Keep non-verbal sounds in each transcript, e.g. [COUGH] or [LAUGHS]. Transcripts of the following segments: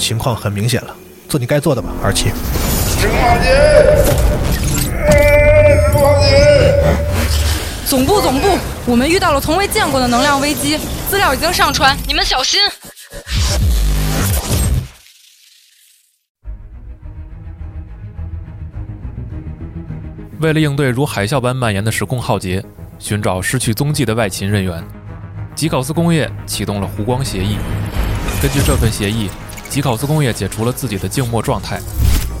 情况很明显了。做你该做的吧，二七。总部，总部，我们遇到了从未见过的能量危机，资料已经上传，你们小心。为了应对如海啸般蔓延的时空浩劫，寻找失去踪迹的外勤人员，吉考斯工业启动了湖光协议。根据这份协议。吉考斯工业解除了自己的静默状态，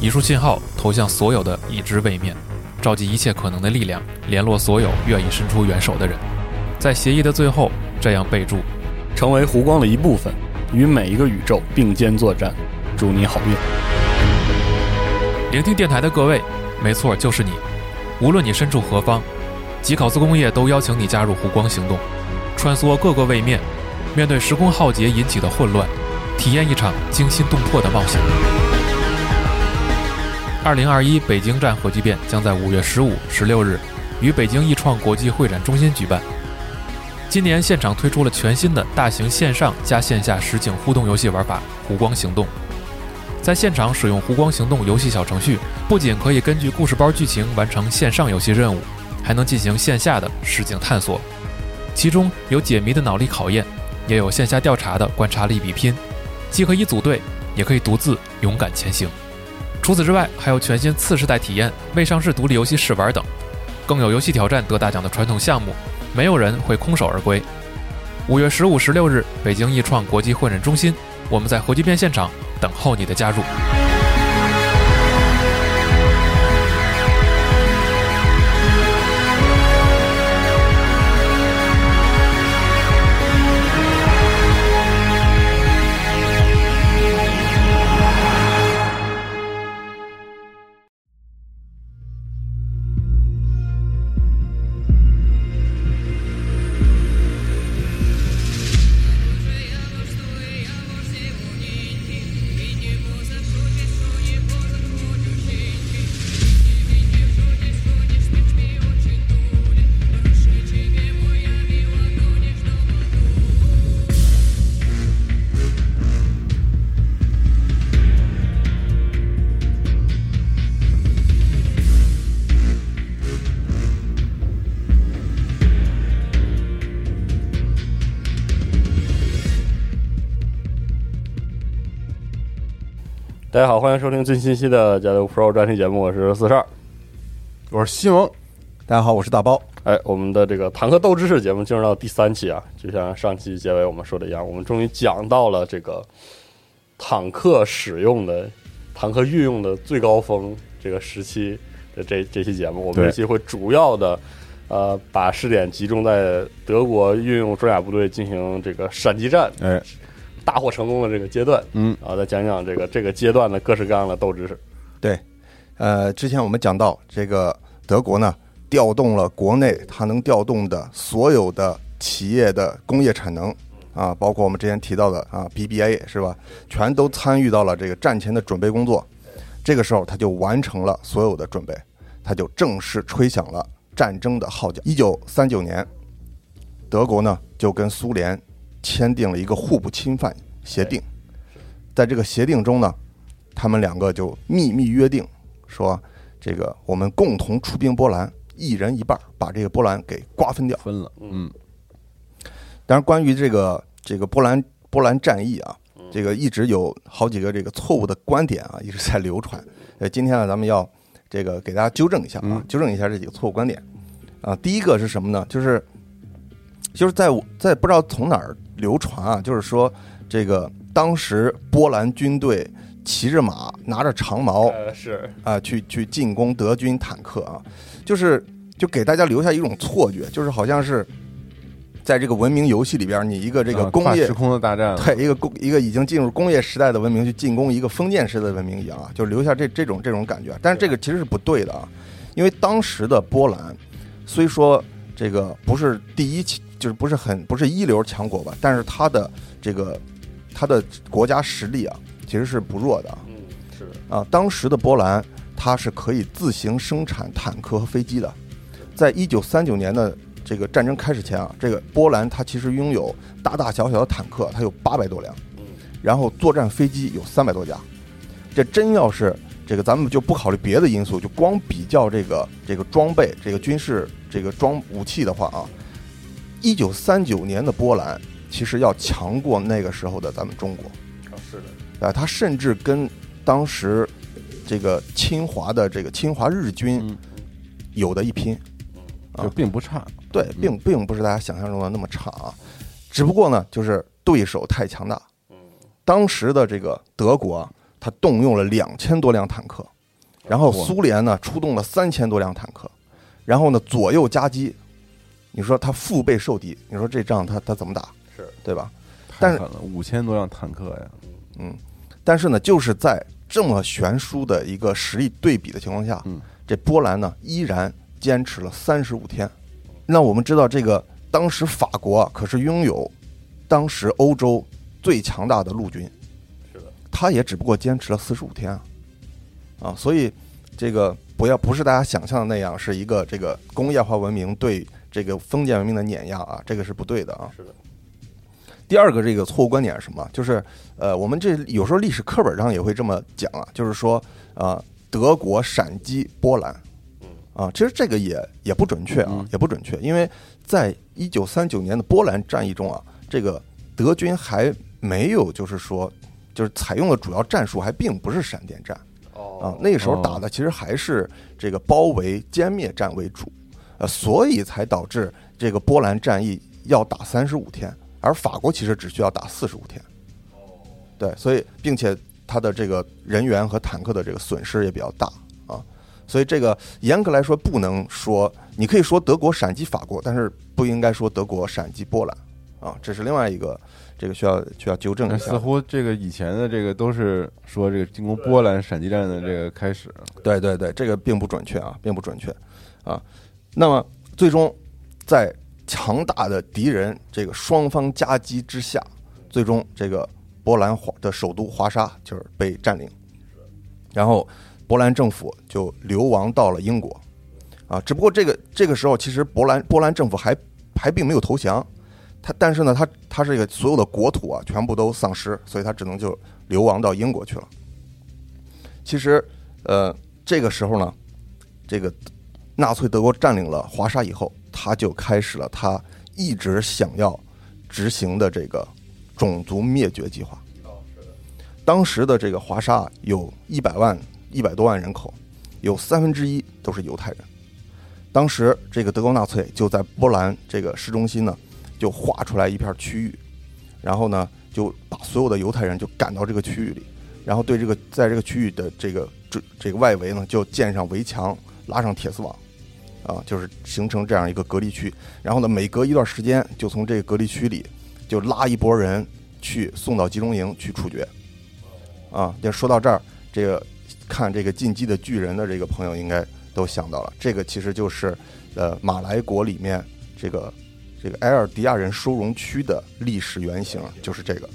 一束信号投向所有的已知位面，召集一切可能的力量，联络所有愿意伸出援手的人。在协议的最后，这样备注：成为湖光的一部分，与每一个宇宙并肩作战。祝你好运！聆听电台的各位，没错，就是你。无论你身处何方，吉考斯工业都邀请你加入湖光行动，穿梭各个位面，面对时空浩劫引起的混乱。体验一场惊心动魄的冒险。二零二一北京站核聚变将在五月十五、十六日于北京易创国际会展中心举办。今年现场推出了全新的大型线上加线下实景互动游戏玩法“湖光行动”。在现场使用“湖光行动”游戏小程序，不仅可以根据故事包剧情完成线上游戏任务，还能进行线下的实景探索。其中有解谜的脑力考验，也有线下调查的观察力比拼。既可以组队，也可以独自勇敢前行。除此之外，还有全新次世代体验、未上市独立游戏试玩等，更有游戏挑战得大奖的传统项目。没有人会空手而归。五月十五、十六日，北京易创国际会展中心，我们在核聚变现场等候你的加入。大家好，欢迎收听最新期的《加六 Pro》专题节目，我是四十二，我是西蒙。大家好，我是大包。哎，我们的这个坦克斗知识节目进入到第三期啊，就像上期结尾我们说的一样，我们终于讲到了这个坦克使用的、坦克运用的最高峰这个时期的这这期节目。我们这期会主要的呃把试点集中在德国运用装甲部队进行这个闪击战。哎。大获成功的这个阶段，嗯，啊，再讲讲这个这个阶段的各式各样的斗知识。对，呃，之前我们讲到这个德国呢，调动了国内它能调动的所有的企业的工业产能，啊，包括我们之前提到的啊，BBA 是吧，全都参与到了这个战前的准备工作。这个时候，他就完成了所有的准备，他就正式吹响了战争的号角。一九三九年，德国呢就跟苏联。签订了一个互不侵犯协定，在这个协定中呢，他们两个就秘密约定说，这个我们共同出兵波兰，一人一半，把这个波兰给瓜分掉。分了，嗯。当然，关于这个这个波兰波兰战役啊，这个一直有好几个这个错误的观点啊，一直在流传。呃，今天呢，咱们要这个给大家纠正一下啊，纠正一下这几个错误观点啊。第一个是什么呢？就是就是在在不知道从哪儿。流传啊，就是说，这个当时波兰军队骑着马，拿着长矛，是啊，去去进攻德军坦克啊，就是就给大家留下一种错觉，就是好像是在这个文明游戏里边，你一个这个工业时空的大战，对一个工一个已经进入工业时代的文明去进攻一个封建时代的文明一样啊，就留下这这种这种感觉。但是这个其实是不对的啊，因为当时的波兰虽说这个不是第一起。就是不是很不是一流强国吧，但是它的这个它的国家实力啊，其实是不弱的。嗯，是啊，当时的波兰它是可以自行生产坦克和飞机的。在一九三九年的这个战争开始前啊，这个波兰它其实拥有大大小小的坦克，它有八百多辆。然后作战飞机有三百多架。这真要是这个，咱们就不考虑别的因素，就光比较这个这个装备、这个军事、这个装武器的话啊，一九三九年的波兰其实要强过那个时候的咱们中国。啊是的，啊，他甚至跟当时这个侵华的这个侵华日军嗯有的一拼。啊就并不差。对，并并不是大家想象中的那么差啊，只不过呢，就是对手太强大。当时的这个德国啊，他动用了两千多辆坦克，然后苏联呢出动了三千多辆坦克，然后呢左右夹击，你说他腹背受敌，你说这仗他他怎么打？是对吧？但是太狠了，五千多辆坦克呀！嗯，但是呢，就是在这么悬殊的一个实力对比的情况下，嗯，这波兰呢依然坚持了三十五天。那我们知道，这个当时法国啊可是拥有当时欧洲最强大的陆军，是的，他也只不过坚持了四十五天啊，啊，所以这个不要不是大家想象的那样，是一个这个工业化文明对这个封建文明的碾压啊，这个是不对的啊。是的，第二个这个错误观点是什么？就是呃，我们这有时候历史课本上也会这么讲啊，就是说呃，德国闪击波兰，啊，其实这个也也不准确啊嗯，也不准确，因为在一九三九年的波兰战役中啊，这个德军还没有就是说就是采用的主要战术还并不是闪电战。啊哦，，那个时候打的其实还是这个包围歼灭战为主，呃，所以才导致这个波兰战役要打三十五天，而法国其实只需要打四十五天。对，所以并且它的这个人员和坦克的这个损失也比较大啊，所以这个严格来说不能说，你可以说德国闪击法国，但是不应该说德国闪击波兰啊，这是另外一个这个需要需要纠正一下。似乎这个以前的这个都是说这个进攻波兰闪击战的这个开始，对对对，这个并不准确啊，并不准确啊。那么最终在强大的敌人这个双方夹击之下，最终这个波兰华的首都华沙就是被占领，然后波兰政府就流亡到了英国啊。只不过这个这个时候，其实波兰波兰政府还还并没有投降，他但是呢，他他这个所有的国土啊全部都丧失，所以他只能就流亡到英国去了。其实，呃，这个时候呢，这个纳粹德国占领了华沙以后，他就开始了他一直想要执行的这个种族灭绝计划。当时的这个华沙有一百万、一百多万人口，有三分之一都是犹太人。当时这个德国纳粹就在波兰这个市中心呢，就划出来一片区域，然后呢就把所有的犹太人就赶到这个区域里，然后对这个在这个区域的这个这这个外围呢就建上围墙，拉上铁丝网，啊，就是形成这样一个隔离区。然后呢，每隔一段时间就从这个隔离区里就拉一拨人去送到集中营去处决。啊，就说到这儿，这个看这个进击的巨人的这个朋友应该都想到了，这个其实就是呃马来国里面这个这个埃尔迪亚人收容区的历史原型，就是这个。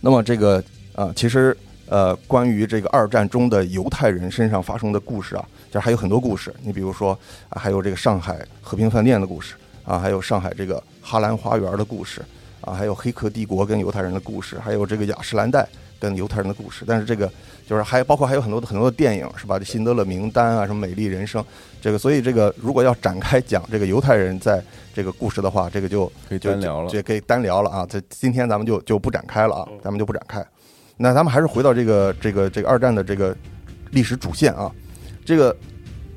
那么这个啊、其实呃关于这个二战中的犹太人身上发生的故事啊，这还有很多故事。你比如说啊，还有这个上海和平饭店的故事啊，还有上海这个哈兰花园的故事啊，还有黑客帝国跟犹太人的故事，还有这个雅诗兰黛跟犹太人的故事。但是这个就是还包括还有很多很多的电影是吧？这辛德勒名单啊，什么美丽人生，这个所以这个如果要展开讲这个犹太人在这个故事的话，这个就可以单聊了这。可以单聊了啊。这今天咱们就就不展开了啊，咱们就不展开。那咱们还是回到这个这个这个二战的这个历史主线啊。这个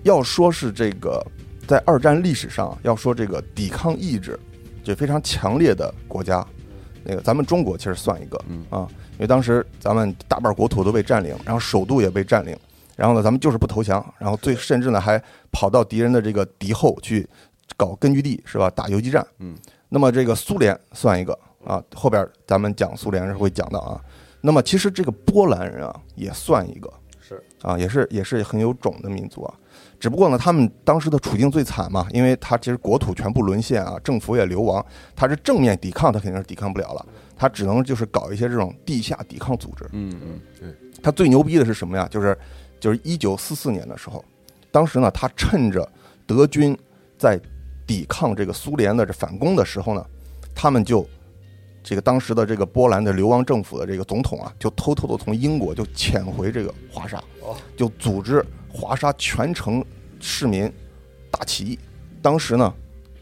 要说是这个在二战历史上要说这个抵抗意志就非常强烈的国家，那个咱们中国其实算一个嗯啊，因为当时咱们大半国土都被占领，然后首都也被占领，然后呢咱们就是不投降，然后最甚至呢还跑到敌人的这个敌后去搞根据地是吧？打游击战。嗯，那么这个苏联算一个啊，后边咱们讲苏联是会讲到啊。那么其实这个波兰人啊也算一个，是啊，也是也是很有种的民族啊。只不过呢，他们当时的处境最惨嘛，因为他其实国土全部沦陷啊，政府也流亡，他是正面抵抗，他肯定是抵抗不了了，他只能就是搞一些这种地下抵抗组织。嗯嗯，对，他最牛逼的是什么呀？就是就是一九四四年的时候，当时呢，他趁着德军在抵抗这个苏联的这反攻的时候呢，他们就这个当时的这个波兰的流亡政府的这个总统啊，就偷偷的从英国就潜回这个华沙哦，就组织华沙全城市民大起义。当时呢，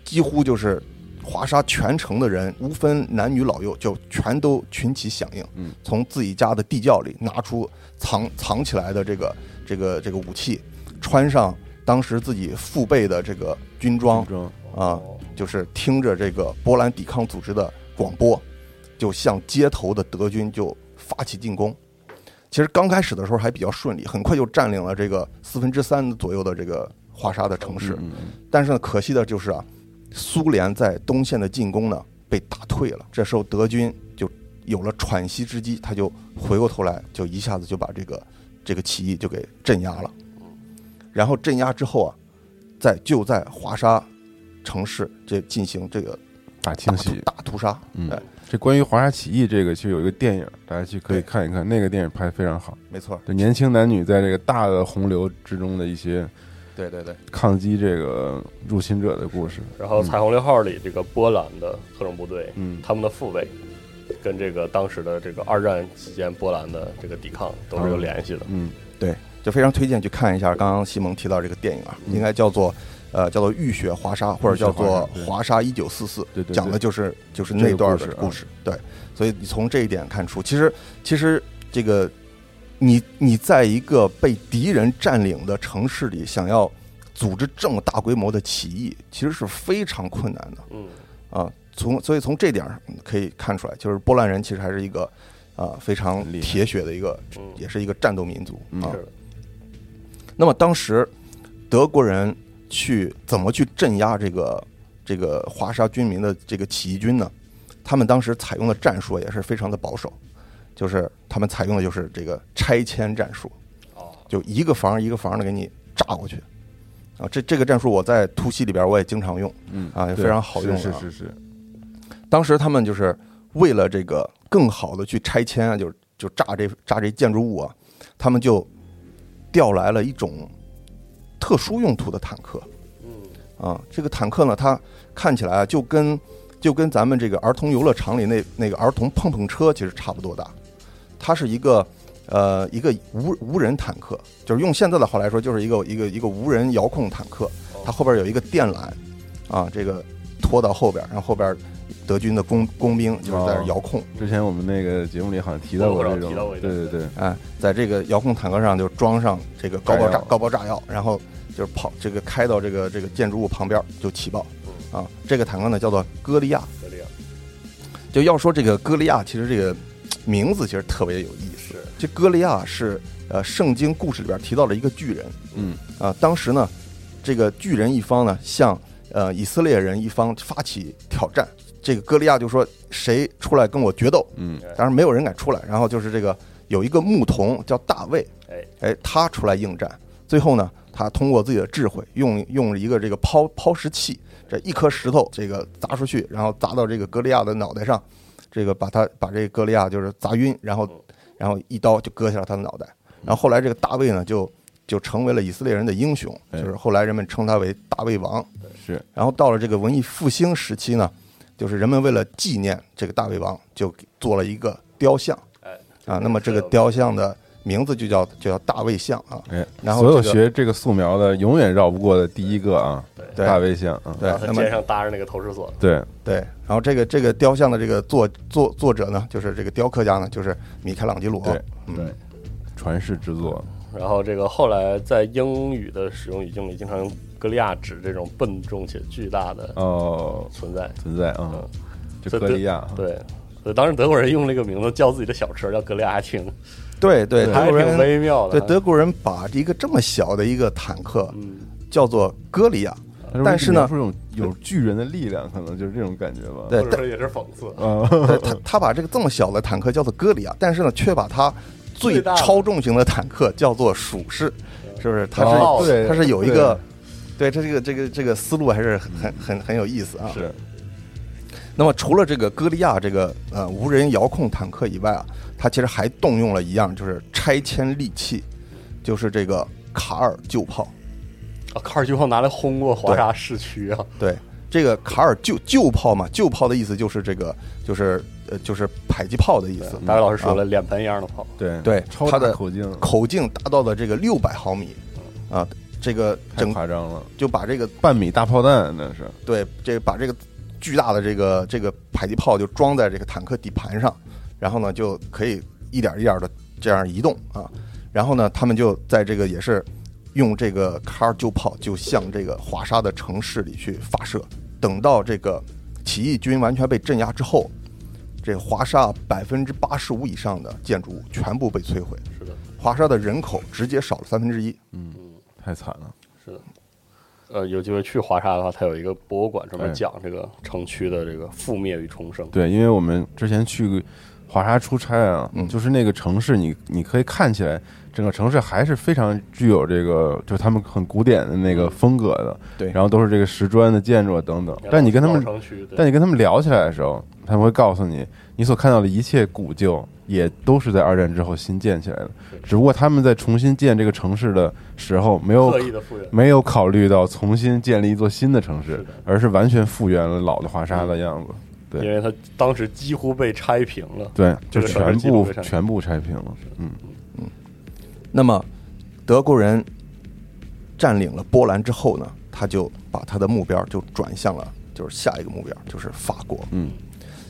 几乎就是华沙全城的人，无分男女老幼，就全都群起响应，嗯，从自己家的地窖里拿出藏藏起来的这个这个这个武器，穿上当时自己父辈的这个军装装。啊，就是听着这个波兰抵抗组织的广播，就向街头的德军就发起进攻。其实刚开始的时候还比较顺利，很快就占领了这个四分之三左右的这个华沙的城市。但是呢，可惜的就是啊，苏联在东线的进攻呢被打退了。这时候德军就有了喘息之机，他就回过头来，就一下子就把这个这个起义就给镇压了。然后镇压之后啊，在就在华沙城市这进行这个大大清洗。大屠杀。嗯哎，这关于华沙起义这个，其实有一个电影，大家去可以看一看，那个电影拍得非常好。没错，就年轻男女在这个大的洪流之中的一些对对对，抗击这个入侵者的故事。然后彩虹六号里这个波兰的特种部队，嗯他们的父辈跟这个当时的这个二战期间波兰的这个抵抗都是有联系的。嗯对，就非常推荐去看一下刚刚西蒙提到这个电影啊，嗯应该叫做呃叫做《浴血华沙》或者叫做华沙一九四四》，讲的就是就是那段故事啊的故事。对，所以你从这一点看出，其实其实这个你你在一个被敌人占领的城市里，想要组织这么大规模的起义，其实是非常困难的。嗯，啊，从所以从这点上可以看出来，就是波兰人其实还是一个啊非常铁血的一个，嗯也是一个战斗民族嗯啊。那么当时德国人去怎么去镇压这个这个华沙军民的这个起义军呢？他们当时采用的战术也是非常的保守，就是他们采用的就是这个拆迁战术，哦，就一个房一个房的给你炸过去。啊，这这个战术我在突袭里边我也经常用。嗯啊也非常好用啊是是是是，当时他们就是为了这个更好的去拆迁啊，就就炸这炸这建筑物啊，他们就调来了一种特殊用途的坦克。嗯，啊，这个坦克呢，它看起来啊就跟就跟咱们这个儿童游乐场里那那个儿童碰碰车其实差不多大，它是一个呃一个无无人坦克，就是用现在的话来说，就是一个一个一个无人遥控坦克，它后边有一个电缆。啊，这个拖到后边，然后后边德军的工工兵就是在这遥控，之前我们那个节目里好像提到过这种提到过，一段对对对，哎，在这个遥控坦克上就装上这个高爆炸高爆炸药，然后就是跑这个开到这个这个建筑物旁边就起爆啊。这个坦克呢叫做歌利亚。格里亚就要说这个歌利亚，其实这个名字其实特别有意思。这歌利亚是呃圣经故事里边提到了一个巨人嗯啊、当时呢，这个巨人一方呢向呃以色列人一方发起挑战，这个歌利亚就说谁出来跟我决斗，嗯当然没有人敢出来。然后就是这个有一个牧童叫大卫，哎，哎，他出来应战。最后呢，他通过自己的智慧，用用一个这个抛抛石器，这一颗石头这个砸出去，然后砸到这个歌利亚的脑袋上，这个把他把这个歌利亚就是砸晕，然后然后一刀就割下了他的脑袋。然后后来这个大卫呢，就就成为了以色列人的英雄，哎就是后来人们称他为大卫王。是。然后到了这个文艺复兴时期呢，就是人们为了纪念这个大胃王，就做了一个雕像。哎，啊，那么这个雕像的名字就叫就叫大卫像啊。哎，所有然后这个学这个素描的永远绕不过的第一个啊，对。大卫像啊，对那么他肩上搭着那个投石锁，对，对，然后这个这个雕像的这个作作作者呢，就是这个雕刻家呢，就是米开朗基罗。对嗯。对。传世之作，然后这个后来在英语的使用语境里，经常用格利亚指这种笨重且巨大的哦，存在。存在啊嗯，这这歌利亚，对，所以当时德国人用这个名字叫自己的小车叫格利亚，还挺对对，挺国人微妙的。对德国人把一个这么小的一个坦克嗯，叫做歌利亚，但是呢描述这种有巨人的力量，可能就是这种感觉吧，对或者说也是讽刺。[LAUGHS] 啊，他他把这个这么小的坦克叫做歌利亚，但是呢，却把它最超重型的坦克叫做鼠式，是不是？它是、哦对它是有一个，对它这个这个这个思路还是很很很很有意思啊。是那么除了这个歌利亚这个呃无人遥控坦克以外啊，它其实还动用了一样就是拆迁利器，就是这个卡尔旧炮。啊，卡尔旧炮拿来轰过华沙市区啊！对，这个卡尔旧旧炮嘛，旧炮的意思就是这个就是呃就是迫击炮的意思。大卫老师说了，脸盆一样的炮，对对它的口径，口径达到了这个六百毫米啊，这个太整夸张了，就把这个半米大炮弹那是，对这个把这个巨大的这个这个迫击炮就装在这个坦克底盘上，然后呢就可以一点一点的这样移动啊，然后呢他们就在这个也是用这个卡尔旧炮就向这个华沙的城市里去发射，等到这个起义军完全被镇压之后。这华沙百分之八十五以上的建筑物全部被摧毁，是的，华沙的人口直接少了三分之一。太惨了。是的。呃，有机会去华沙的话，它有一个博物馆专门哎讲这个城区的这个覆灭与重生。对，因为我们之前去华沙出差啊，嗯就是那个城市你，你可以看起来整个城市还是非常具有这个，就是他们很古典的那个风格的，对然后都是这个石砖的建筑啊等等。但你跟他们但你跟他们聊起来的时候，他们会告诉你，你所看到的一切古旧也都是在二战之后新建起来的，只不过他们在重新建这个城市的时候，没有。没有考虑到重新建立一座新的城市是，而是完全复原了老的华沙的样子。对因为它当时几乎被拆平了。对，就全部全部拆平了。嗯嗯，那么，德国人占领了波兰之后呢，他就把他的目标就转向了，就是下一个目标就是法国。嗯，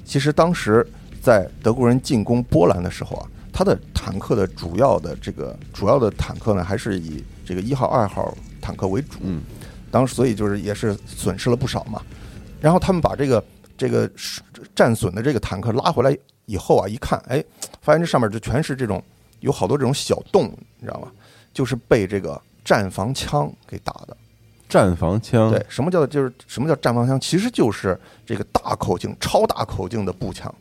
其实当时在德国人进攻波兰的时候啊，他的坦克的主要的这个主要的坦克呢，还是以这个一号、二号坦克为主。嗯，当时所以就是也是损失了不少嘛。然后他们把这个这个战损的这个坦克拉回来以后啊，一看，哎，发现这上面就全是这种有好多这种小洞，你知道吗？就是被这个战防枪给打的。战防枪，对，什么叫就是什么叫战防枪？其实就是这个大口径、超大口径的步枪。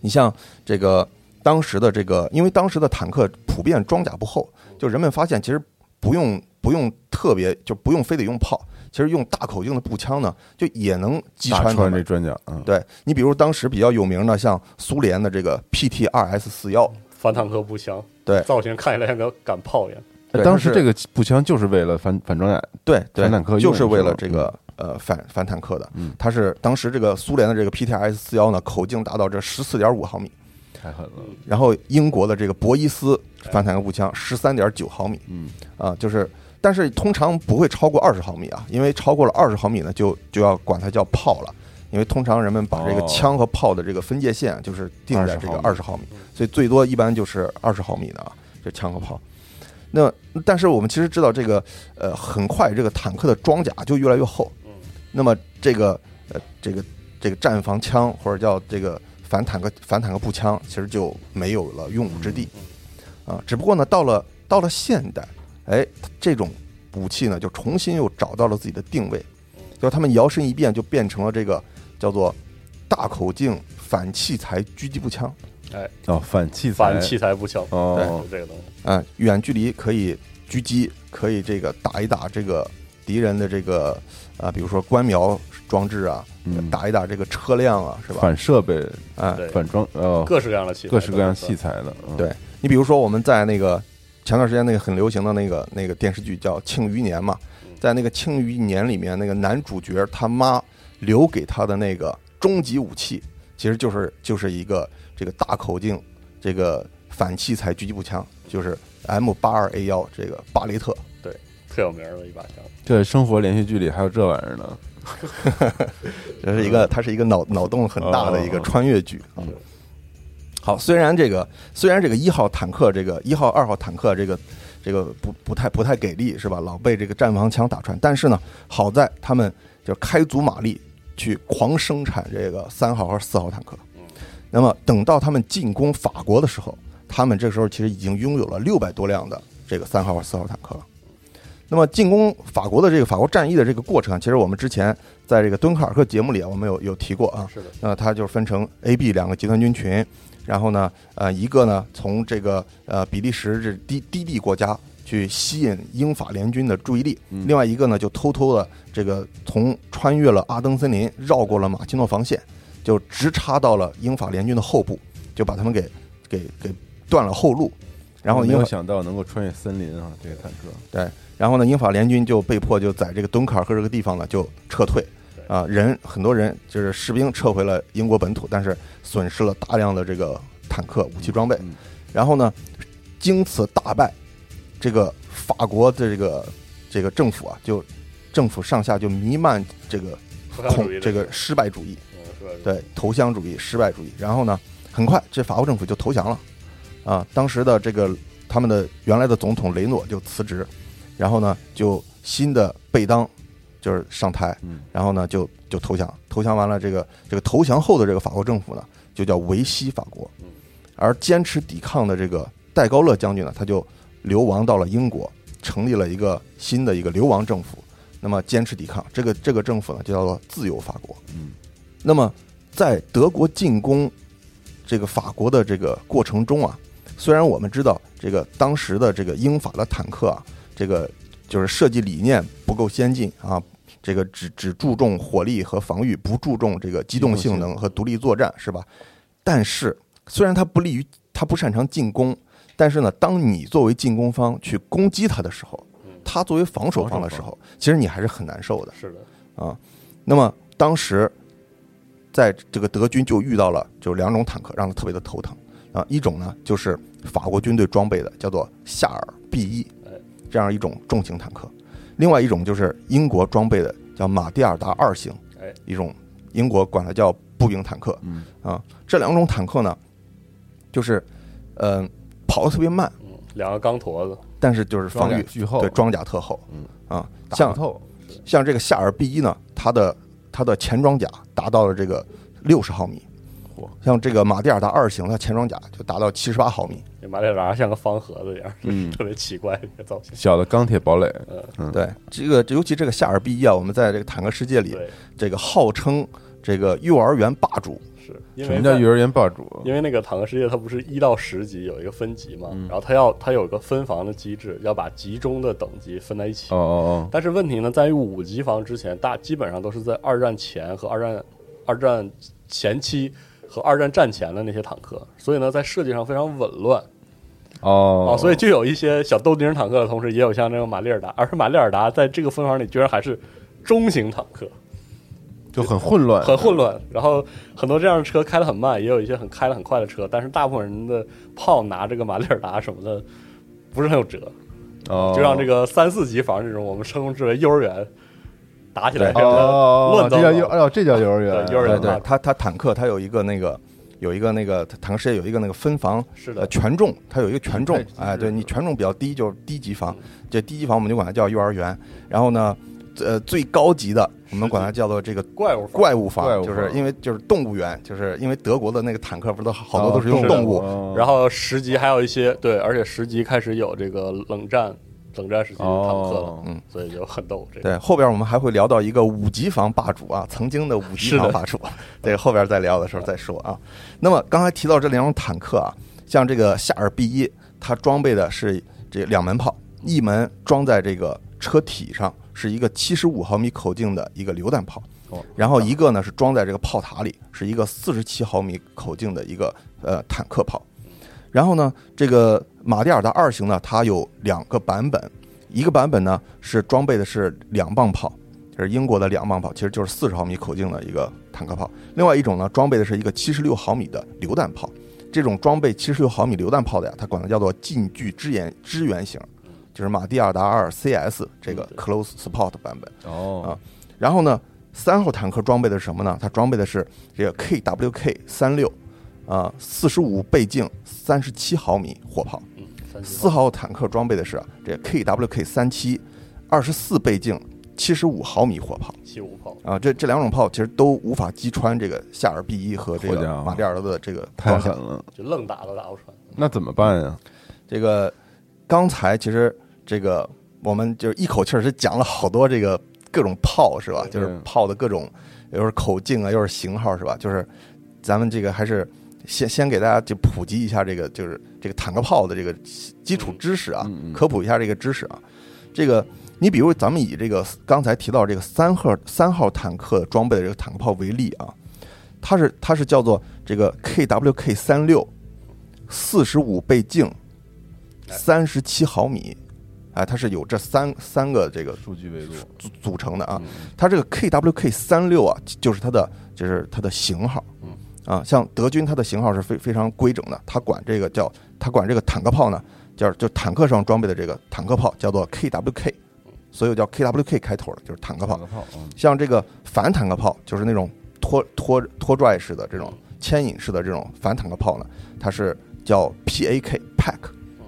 你像这个当时的这个，因为当时的坦克普遍装甲不厚，就人们发现其实不用不用特别，就不用非得用炮，其实用大口径的步枪呢，就也能击穿。穿这装甲。嗯，对你比如当时比较有名的，像苏联的这个 PT 二 S 四幺，反坦克步枪，对造型看起来像个赶炮一样。对当时这个步枪就是为了反反装甲。对对反坦克，用就是为了这个呃反反坦克的嗯。它是当时这个苏联的这个 PTS 四幺呢，口径达到这十四点五毫米，太狠了。然后英国的这个博伊斯反坦克步枪十三点九毫米嗯，啊，就是但是通常不会超过二十毫米啊，因为超过了二十毫米呢，就就要管它叫炮了。因为通常人们把这个哦枪和炮的这个分界线就是定在这个二20十毫米，所以最多一般就是二十毫米的啊，这枪和炮。那但是我们其实知道，这个呃，很快这个坦克的装甲就越来越厚，那么这个呃，这个这个战防枪或者叫这个反坦克反坦克步枪，其实就没有了用武之地啊。只不过呢，到了到了现代，哎，这种武器呢，就重新又找到了自己的定位，就他们摇身一变，就变成了这个叫做大口径反器材狙击步枪。哎哦，反器材，反器材步枪，哦是这个东西。啊，远距离可以狙击，可以这个打一打这个敌人的这个啊，比如说观瞄装置啊，嗯打一打这个车辆啊，是吧？反设备、啊，对，反装，呃，各式各样的器材，各式各样器。材的。嗯对你比如说我们在那个前段时间那个很流行的那个那个电视剧叫《庆余年》嘛，在那个《庆余年》里面，那个男主角他妈留给他的那个终极武器，其实就是就是一个这个大口径这个反器材狙击步枪，就是 M 八二 A 幺这个巴雷特。特有名的一把枪，这生活连续剧里还有这玩意儿呢。[LAUGHS] 这是一个，它是一个脑脑洞很大的一个哦穿越剧啊。好，虽然这个虽然这个一号坦克，这个一号、二号坦克，这个这个不不太不太给力是吧？老被这个战防枪打穿，但是呢，好在他们就开足马力去狂生产这个三号和四号坦克。那么等到他们进攻法国的时候，他们这时候其实已经拥有了六百多辆的这个三号和四号坦克了。那么进攻法国的这个法国战役的这个过程，其实我们之前在这个敦刻尔克节目里啊，我们有有提过啊。是的，那它就是分成 A、B 两个集团军群，然后呢，呃，一个呢从这个呃比利时这低低地国家去吸引英法联军的注意力，另外一个呢就偷偷的这个从穿越了阿登森林，绕过了马奇诺防线，就直插到了英法联军的后部，就把他们给给给断了后路，然后没有想到能够穿越森林啊，这个坦克。对，然后呢，英法联军就被迫就在这个敦刻尔克这个地方呢就撤退，啊，人很多人就是士兵撤回了英国本土，但是损失了大量的这个坦克武器装备。嗯然后呢，经此大败，这个法国的这个这个政府啊，就政府上下就弥漫这个恐这个。失败主义？对投降主义、失败主义。然后呢，很快这法国政府就投降了，啊，当时的这个他们的原来的总统雷诺就辞职，然后呢，就新的贝当就是上台，嗯然后呢就就投降，投降完了，这个这个投降后的这个法国政府呢，就叫维希法国嗯，而坚持抵抗的这个戴高乐将军呢，他就流亡到了英国，成立了一个新的一个流亡政府。那么坚持抵抗，这个这个政府呢就叫做自由法国。嗯，那么在德国进攻这个法国的这个过程中啊，虽然我们知道这个当时的这个英法的坦克啊，这个就是设计理念不够先进啊，这个只只注重火力和防御，不注重这个机动性能和独立作战，是吧？但是虽然它不利于它不擅长进攻，但是呢，当你作为进攻方去攻击它的时候，他作为防守方的时候，其实你还是很难受的。是的，啊。那么当时在这个德军就遇到了就两种坦克，让他特别的头疼啊。一种呢就是法国军队装备的，叫做夏尔 B 一哎这样一种重型坦克；另外一种就是英国装备的，叫马蒂尔达二型哎，一种英国管它叫步兵坦克。嗯。啊。这两种坦克呢，就是嗯、呃跑得特别慢，嗯，两个钢坨子，但是就是防御巨厚。对装甲特厚，嗯。啊，像像这个夏尔 B 一呢，它的它的前装甲达到了这个六十毫米嚯，像这个马蒂尔达二型，它前装甲就达到七十八毫米。这马里达像个方盒子一样，嗯。特别奇怪这个造型。小的钢铁堡垒，嗯。对，这个尤其这个夏尔 B 一啊，我们在这个坦克世界里，这个号称这个幼儿园霸主，是因为什么叫幼儿园霸主？因为那个坦克世界它不是一到十级有一个分级嘛，嗯。然后它要它有一个分房的机制，要把集中的等级分在一起。哦哦哦。但是问题呢在于五级房之前大基本上都是在二战前和二战二战前期和二战战前的那些坦克，所以呢在设计上非常紊乱哦哦，所以就有一些小豆丁坦克的同时，也有像这种马里尔达，而是马里尔达在这个分房里居然还是中型坦克，就很混乱，很混乱。然后很多这样的车开得很慢，也有一些很开得很快的车，但是大部分人的炮拿这个马里尔达什么的不是很有辙，哦，就让这个三四级房这种我们称之为幼儿园打起来乱糟这叫幼，糟。哦，这叫幼儿园，幼儿园啊，对对它它坦克他有一个那个有一个那个坦克世界有一个那个分房呃是的，权重，它有一个权重，哎，对你权重比较低就是低级房，这低级房我们就管它叫幼儿园，然后呢，呃，最高级的我们管它叫做这个怪物怪物房，怪物房就是因为就是动物园，就是因为德国的那个坦克不是都好多哦都是用动物，哦然后十级还有一些对，而且十级开始有这个冷战冷战时期的坦克了，哦嗯，所以就很逗。这个对，后边我们还会聊到一个五级房霸主啊，曾经的五级房霸主，[LAUGHS] 这个后边再聊的时候再说啊。那么刚才提到这两种坦克啊，像这个夏尔 B 一，它装备的是这两门炮，一门装在这个车体上，是一个七十五毫米口径的一个榴弹炮哦，然后一个呢是装在这个炮塔里，是一个四十七毫米口径的一个呃坦克炮。然后呢，这个马蒂尔达二型呢，它有两个版本，一个版本呢是装备的是两磅炮，就是英国的两磅炮，其实就是四十毫米口径的一个坦克炮。另外一种呢，装备的是一个七十六毫米的榴弹炮。这种装备七十六毫米榴弹炮的呀，它管它叫做近距支援支援型，就是马蒂尔达二 CS 这个 Close Support 版本。哦然后呢，三号坦克装备的是什么呢？它装备的是这个 KWK 三六，啊，四十五倍镜三十七毫米火炮。四号坦克装备的是这 KWK 三七，二十四倍镜七十五毫米火炮七五炮，啊。这这两种炮其实都无法击穿这个夏尔 B 一和这个马蒂尔德的这个太。狠了，就愣打都打不穿。那怎么办呀？这个刚才其实这个我们就是一口气儿是讲了好多这个各种炮是吧？就是炮的各种，又是口径啊，又是型号是吧？就是咱们这个还是先先给大家就普及一下这个就是这个坦克炮的这个基础知识啊，科普一下这个知识啊。这个你比如咱们以这个刚才提到这个三号三号坦克装备的这个坦克炮为例啊，它是它是叫做这个 KWK 三六四十五倍镜，三十七毫米，哎，它是有这三三个这个数据维度，组组成的啊。嗯它这个 KWK 三六啊，就是它的就是它的型号嗯。啊，像德军它的型号是非非常规整的，它管这个叫它管这个坦克炮呢，叫就坦克上装备的这个坦克炮叫做 KWK，所有叫 KWK 开头的就是坦克炮像这个反坦克炮，就是那种拖拖拖拽式的这种牵引式的这种反坦克炮呢，它是叫 PAK pack，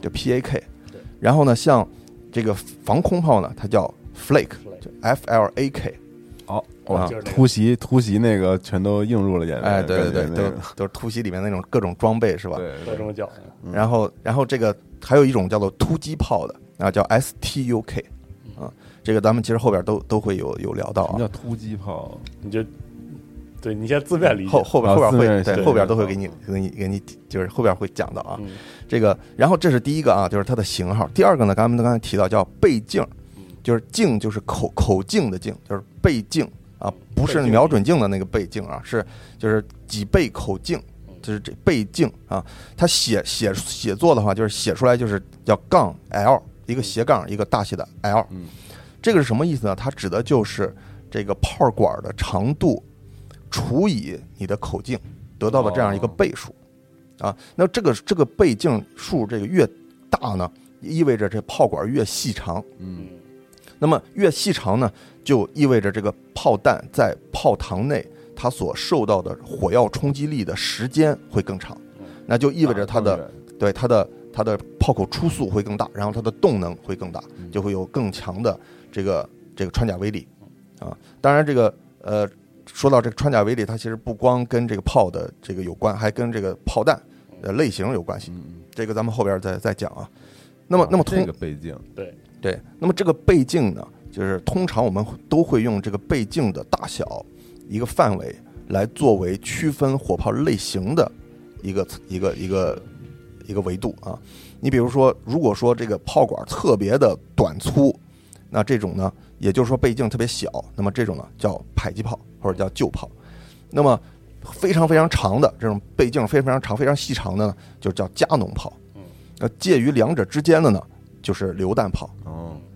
就 PAK。然后呢，像这个防空炮呢，它叫 Flake，就 F L A K。哦，啊哇就是那个突袭突袭那个全都映入了眼帘，哎，对对对，都感觉那个。都是突袭里面那种各种装备是吧？对对各种脚，然后，然后这个还有一种叫做突击炮的啊，叫 STUK，啊，这个咱们其实后边都都会有有聊到啊。什么叫，突击炮？你就对你先字面理解。后后边啊后边会对对后边都会给你给你给你就是后边会讲到啊，嗯。这个，然后这是第一个啊，就是它的型号。第二个呢，咱们刚才提到叫倍镜，就是镜就是口口径的镜，就是倍镜啊，不是瞄准镜的那个倍镜啊，是就是几倍口径，就是这倍镜啊。它写写写作的话，就是写出来就是叫杠 L，一个斜杠一个大写的 L。嗯，这个是什么意思呢？它指的就是这个炮管的长度除以你的口径得到的这样一个哦倍数。啊，那这个这个倍镜数这个越大呢，意味着这炮管越细长。嗯，那么越细长呢，就意味着这个炮弹在炮膛内它所受到的火药冲击力的时间会更长，那就意味着它的对它的它的炮口初速会更大，然后它的动能会更大，就会有更强的这个这个穿甲威力。啊。当然，这个呃，说到这个穿甲威力，它其实不光跟这个炮的这个有关，还跟这个炮弹的类型有关系。嗯，这个咱们后边再再讲啊。那么，那么通这个倍镜，对，对，那么这个倍镜呢，就是通常我们都会用这个倍镜的大小一个范围来作为区分火炮类型的一个一个一个一个维度啊。你比如说，如果说这个炮管特别的短粗，那这种呢，也就是说倍镜特别小，那么这种呢叫迫击炮或者叫旧炮。那么非常非常长的这种倍镜非常非常长、非常细长的呢，就叫加农炮。那介于两者之间的呢，就是榴弹炮。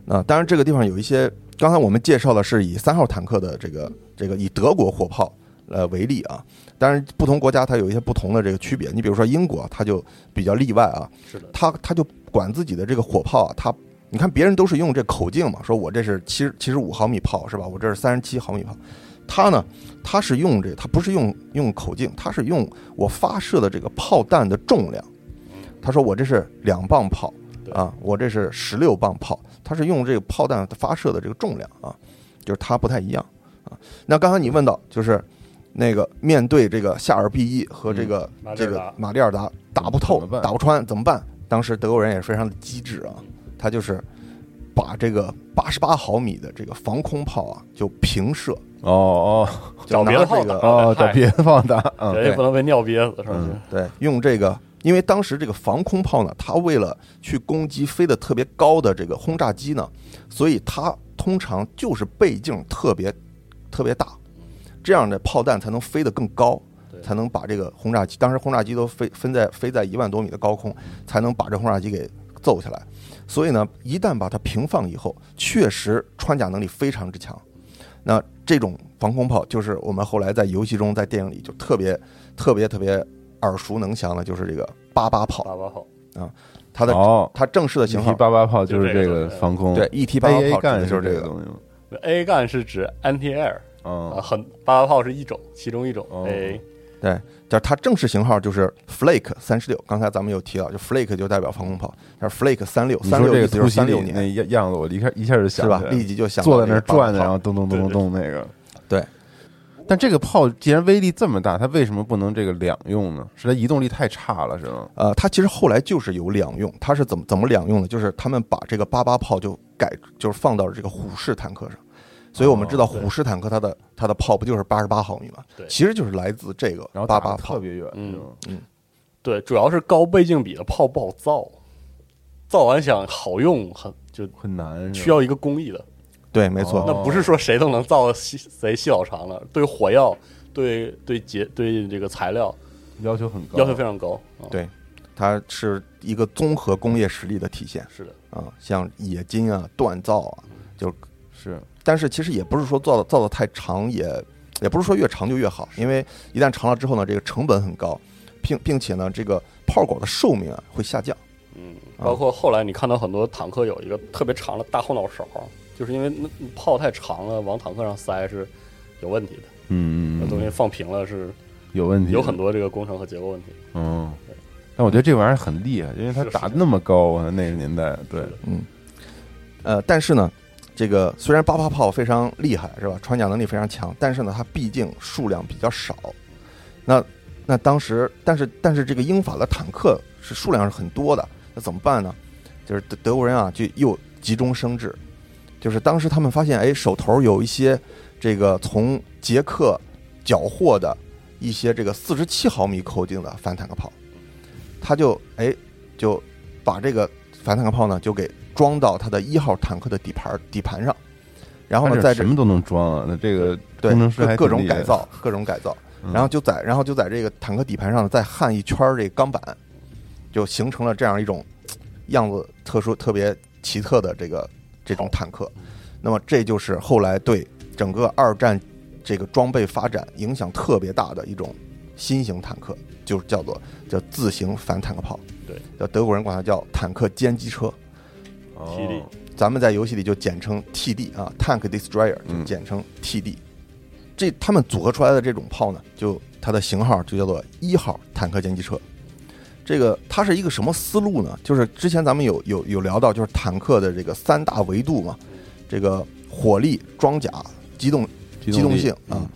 哦，啊，当然这个地方有一些，刚才我们介绍的是以三号坦克的这个这个以德国火炮呃为例啊，当然不同国家它有一些不同的这个区别。你比如说英国，它就比较例外啊，是的，它它就管自己的这个火炮啊，它你看别人都是用这口径嘛，说我这是七七十五毫米炮是吧？我这是三十七毫米炮，它呢，它是用这它不是用用口径，它是用我发射的这个炮弹的重量。他说我这是两磅炮对啊，我这是十六磅炮，它是用这个炮弹发射的这个重量啊，就是它不太一样啊。那刚才你问到就是那个面对这个夏尔 B 一和这个、这个马里尔达打不透打不穿怎么办？当时德国人也是非常的机智啊，他就是把这个八十八毫米的这个防空炮啊就平射，哦哦找别的炮这个打哦，找别的放大，嗯，人也不能被尿憋死，是不是嗯？对，用这个，因为当时这个防空炮呢，它为了去攻击飞得特别高的这个轰炸机呢，所以它通常就是倍镜特别特别大，这样的炮弹才能飞得更高，才能把这个轰炸机，当时轰炸机都飞分在飞在一万多米的高空，才能把这轰炸机给揍下来。所以呢，一旦把它平放以后，确实穿甲能力非常之强。那这种防空炮，就是我们后来在游戏中、在电影里就特别、特别、特别耳熟能详的，就是这个八八炮。八八炮啊，它的哦，它正式的型号八八炮就是这个个防空，对 ET 八八 AA 炮指干的就是这个。东西吗？A 干是指 anti air 啊，嗯，很八八炮是一种，其中一种哦 A 对，就是它正式型号就是 Flake 三十六。刚才咱们有提到，就 Flake 就代表防空炮，但是 Flake 三六，你说这个三六就突袭里是三六年，那样样子，我一开一下就想是吧起？来立即就想坐在那儿这个八八转着，炮然后咚咚咚咚咚那个。对。但这个炮既然威力这么大，它为什么不能这个两用呢？是它移动力太差了，是吗？呃，它其实后来就是有两用，它是怎么怎么两用呢？就是他们把这个八八炮就改，就是放到了这个虎式坦克上。所以我们知道虎式坦克它的它的炮不就是八十八毫米吗？对其实就是来自这个然后八八炮特。别远，嗯嗯对，主要是高倍镜比的炮不好造，造完想好用很就很难，需要一个工艺的，对，没错。哦那不是说谁都能造细贼细老长的，对火药、对对结、对这个材料要求很高，要求非常高。啊对它是一个综合工业实力的体现是的，啊，像冶金啊、锻造啊，就是但是其实也不是说造的造的太长，也也不是说越长就越好，因为一旦长了之后呢，这个成本很高，并并且呢，这个炮管的寿命啊会下降。嗯，啊包括后来你看到很多坦克有一个特别长的大后脑勺，就是因为那炮太长了，往坦克上塞是有问题的，嗯嗯嗯，那东西放平了是有问题，有很多这个工程和结构问题。嗯。但我觉得这玩意儿很厉害，因为它打那么高啊，那个年代，对，嗯呃，但是呢，这个虽然八八炮非常厉害，是吧？穿甲能力非常强，但是呢，它毕竟数量比较少。那那当时，但是但是这个英法的坦克是数量是很多的，那怎么办呢？就是德德国人啊，就又急中生智，就是当时他们发现，哎，手头有一些这个从捷克缴获的一些这个四十七毫米口径的反坦克炮，他就哎就把这个反坦克炮呢就给装到他的一号坦克的底盘底盘上，然后呢，在这什么都能装啊，那这个 [LAUGHS] 对工程师还各种改造，各种改造，嗯。然后就在然后就在这个坦克底盘上呢再焊一圈这钢板，就形成了这样一种样子特殊、特别奇特的这个这种坦克。那么这就是后来对整个二战这个装备发展影响特别大的一种新型坦克，就是叫做叫自行反坦克炮。对，叫德国人管它叫坦克歼击车。哦 TD 咱们在游戏里就简称 TD 啊，Tank Destroyer 就嗯简称 TD。这他们组合出来的这种炮呢，就它的型号就叫做一号坦克歼击车。这个它是一个什么思路呢？就是之前咱们有有有聊到，就是坦克的这个三大维度嘛，这个火力、装甲、机动机动力性啊嗯。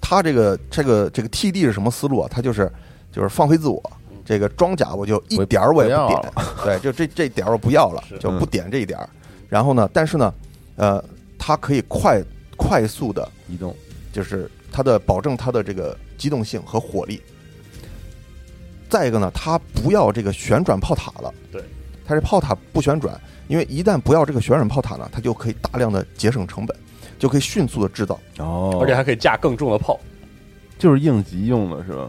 它这个这个这个 TD 是什么思路啊？它就是就是放飞自我。这个装甲我就一点儿我也不点，对，就这这点儿我不要了，就不点这一点儿。然后呢，但是呢，呃，它可以快快速的，移动，就是它的保证它的这个机动性和火力。再一个呢，它不要这个旋转炮塔了，对，它这炮塔不旋转，因为一旦不要这个旋转炮塔呢，它就可以大量的节省成本，就可以迅速的制造。哦，而且还可以架更重的炮，就是应急用的是吧？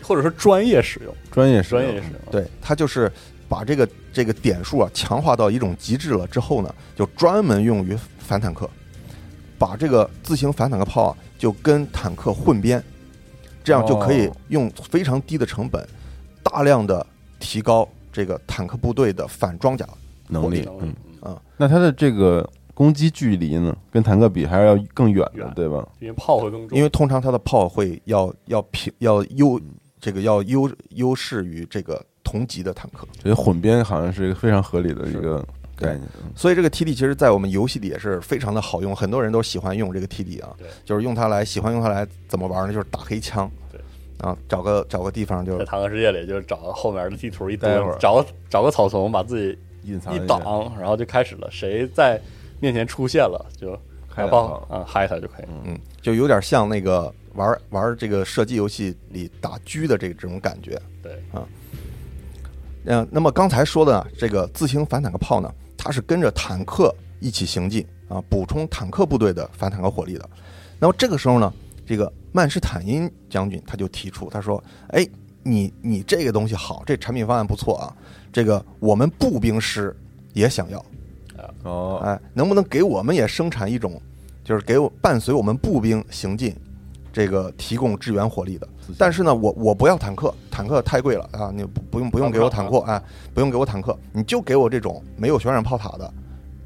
或者说专业使用，专业专业使用。对，它就是把这个这个点数啊强化到一种极致了之后呢，就专门用于反坦克，把这个自行反坦克炮啊就跟坦克混编，这样就可以哦。用非常低的成本，大量的提高这个坦克部队的反装甲。能力，嗯啊那它的这个攻击距离呢，跟坦克比还是要更远的，对吧？因为炮会更重，因为通常它的炮会要要平要优这个要优优势于这个同级的坦克。所以混编好像是一个非常合理的一个概念。嗯所以这个 TD 其实，在我们游戏里也是非常的好用，很多人都喜欢用这个 TD 啊，就是用它来喜欢用它来怎么玩呢？就是打黑枪，对，啊，找个找个地方就在坦克世界里，就是找后面的地图一待会儿，找个找个草丛，把自己隐藏一挡，然后就开始了。谁在面前出现了，就开炮啊嗨他就可以。嗯，就有点像那个玩玩这个射击游戏里打狙的这这种感觉。对啊，嗯，那么刚才说的这个自行反坦克炮呢，它是跟着坦克一起行进啊，补充坦克部队的反坦克火力的。那么这个时候呢，这个曼施坦因将军他就提出，他说：“哎，你你这个东西好，这产品方案不错啊，这个我们步兵师也想要，哦，哎，能不能给我们也生产一种，就是给我伴随我们步兵行进，这个提供支援火力的？但是呢，我我不要坦克，坦克太贵了啊！你不不用不用给我坦克，啊，不用给我坦克，你就给我这种没有旋转炮塔的，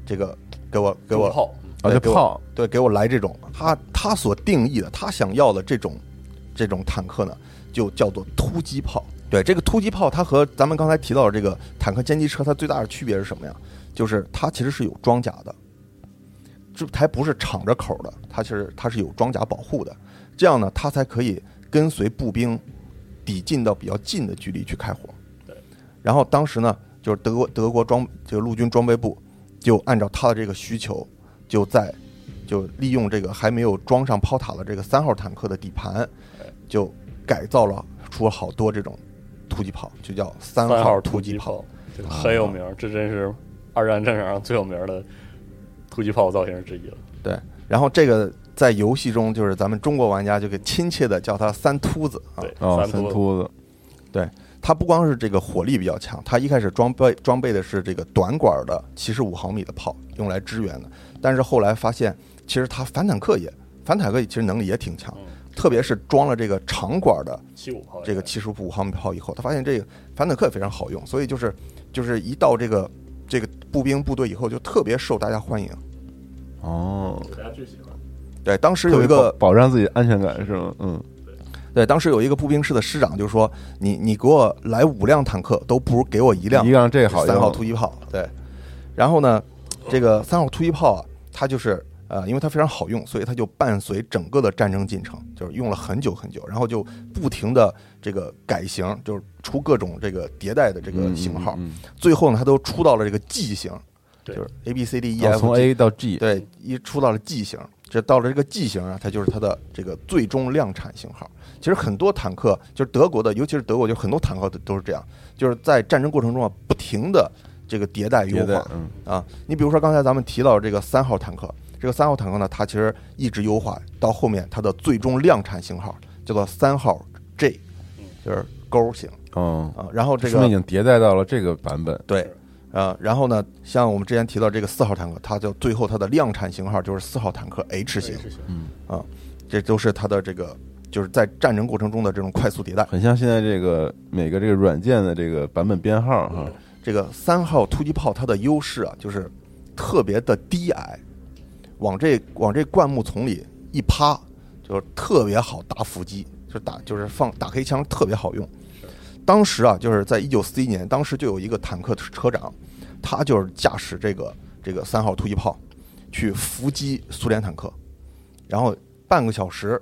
这个给我给我重炮，啊，对给我这炮对给我来这种他他所定义的他想要的这种这种坦克呢，就叫做突击炮。对这个突击炮，它和咱们刚才提到的这个坦克歼击车，它最大的区别是什么呀？就是它其实是有装甲的，这还不是敞着口的，它其实它是有装甲保护的，这样呢，它才可以跟随步兵抵近到比较近的距离去开火。对，然后当时呢，就是德国德国装这个陆军装备部就按照他的这个需求，就在就利用这个还没有装上炮塔的这个三号坦克的底盘，就改造了出了好多这种突击炮，就叫三三号突击炮。，这个很有名，这真是二战战场上最有名的突击炮造型之一了。对，然后这个在游戏中就是咱们中国玩家就给亲切的叫它三秃子啊。对，哦，三秃子，对它不光是这个火力比较强，它一开始装备装备的是这个短管的七十五毫米的炮，用来支援的。但是后来发现，其实它反坦克也反坦克其实能力也挺强，特别是装了这个长管的七五炮这个七十五毫米炮以后，他发现这个反坦克也非常好用，所以就是就是一到这个这个步兵部队以后，就特别受大家欢迎。哦，大家最喜欢。对，当时有一个保保障自己安全感是吗？嗯，对，当时有一个步兵师的师长就说：“你你给我来五辆坦克，都不如给我一辆一辆这好三号突击炮。”对，然后呢，这个三号突击炮啊，它就是呃，因为它非常好用，所以它就伴随整个的战争进程，就是用了很久很久，然后就不停的这个改型，就是出各种这个迭代的这个嗯型号，嗯最后呢，它都出到了这个 G 型，就是 A B C D E F，从 G A 到 G，对，一出到了 G 型，这到了这个 G 型啊，它就是它的这个最终量产型号。其实很多坦克，就是德国的，尤其是德国，就很多坦克都都是这样，就是在战争过程中啊，不停的这个迭代优化，嗯啊。你比如说刚才咱们提到这个三号坦克，这个三号坦克呢，它其实一直优化到后面它的最终量产型号叫做三号 J，就是勾型嗯，啊。然后这说明已经迭代到了这个版本，对，呃，然后呢，像我们之前提到这个四号坦克，它就最后它的量产型号就是四号坦克 H 型，嗯啊，这都是它的这个就是在战争过程中的这种快速迭代。很像现在这个每个这个软件的这个版本编号哈，这个三号突击炮它的优势啊，就是特别的低矮，往这往这灌木丛里一趴，就是特别好打伏击，就是打就是放打黑枪特别好用。当时啊，就是在一九四一年，当时就有一个坦克车长，他就是驾驶这个这个三号突击炮去伏击苏联坦克，然后半个小时，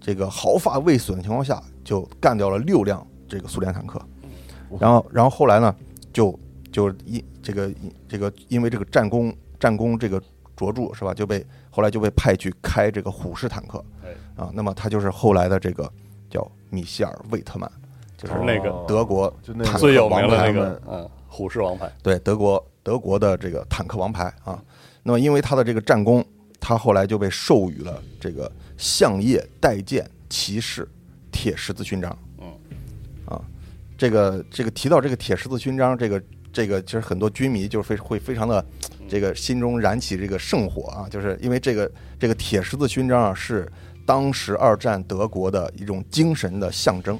这个毫发未损的情况下，就干掉了六辆这个苏联坦克。然后，然后后来呢，就就因这个因这个因为这个战功战功这个卓著是吧，就被后来就被派去开这个虎式坦克哎，啊。那么他就是后来的这个叫米歇尔·魏特曼，就是那个哦德国最有名的那个嗯虎式王牌，对德国德国的这个坦克王牌啊。那么因为他的这个战功，他后来就被授予了这个相叶带剑骑士铁十字勋章。嗯，啊，这个这个提到这个铁十字勋章，这个这个其实很多军迷就是非会非常的这个心中燃起这个圣火啊，就是因为这个这个铁十字勋章啊是当时二战德国的一种精神的象征。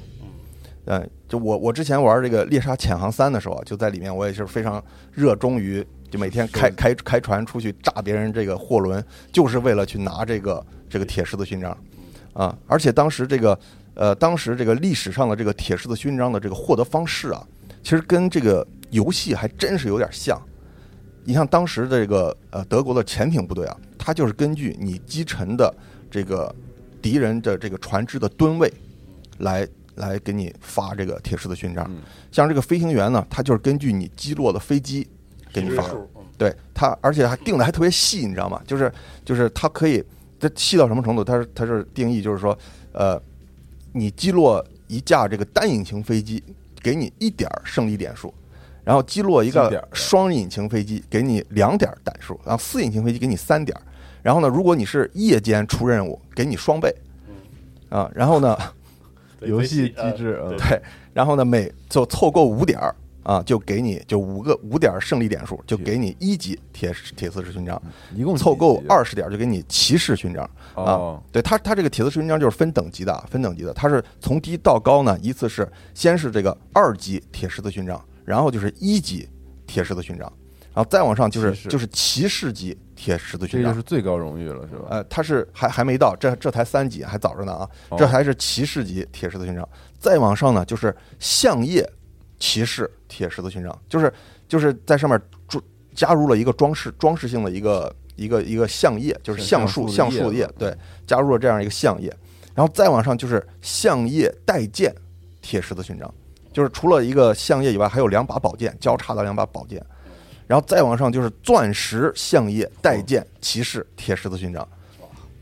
嗯，就我我之前玩这个猎杀潜航三的时候啊，就在里面我也是非常热衷于，就每天开开开船出去炸别人这个货轮，就是为了去拿这个这个铁十字勋章啊。而且当时这个呃，当时这个历史上的这个铁十字勋章的这个获得方式啊，其实跟这个游戏还真是有点像。你像当时这个呃德国的潜艇部队啊，它就是根据你击沉的这个敌人的这个船只的吨位来来给你发这个铁十字勋章。嗯像这个飞行员呢，他就是根据你击落的飞机给你发。对他，而且还定的还特别细，你知道吗？就是就是它可以，它细到什么程度？它是它是定义就是说，呃，你击落一架这个单引擎飞机，给你一点儿胜利点数，然后击落一个双引擎飞机，给你两点儿胆数，然后四引擎飞机给你三点儿，然后呢，如果你是夜间出任务，给你双倍，啊，然后呢，[LAUGHS] 游戏机制对。对，然后呢，每就凑够五点儿啊，就给你就五个五点儿胜利点数，就给你一级铁铁丝式勋章。一共凑够二十点儿就给你骑士勋章哦。啊。对它，它这个铁丝式勋章就是分等级的，分等级的。它是从低到高呢，依次是先是这个二级铁十字勋章，然后就是一级铁十字勋章，然后再往上就是就是骑士级铁十字勋章。这就是。最高荣誉了，是吧？呃，它是还还没到，这这才三级，还早着呢啊！哦。这还是骑士级铁十字勋章，再往上呢就是相叶骑士铁十字勋章，就是就是在上面装加入了一个装饰装饰性的一个一个一个相叶，就是是橡树橡树叶对，加入了这样一个相叶，然后再往上就是相叶带剑铁十字勋章，就是除了一个相叶以外，还有两把宝剑交叉的两把宝剑，然后再往上就是钻石相叶带剑骑士铁十字勋章，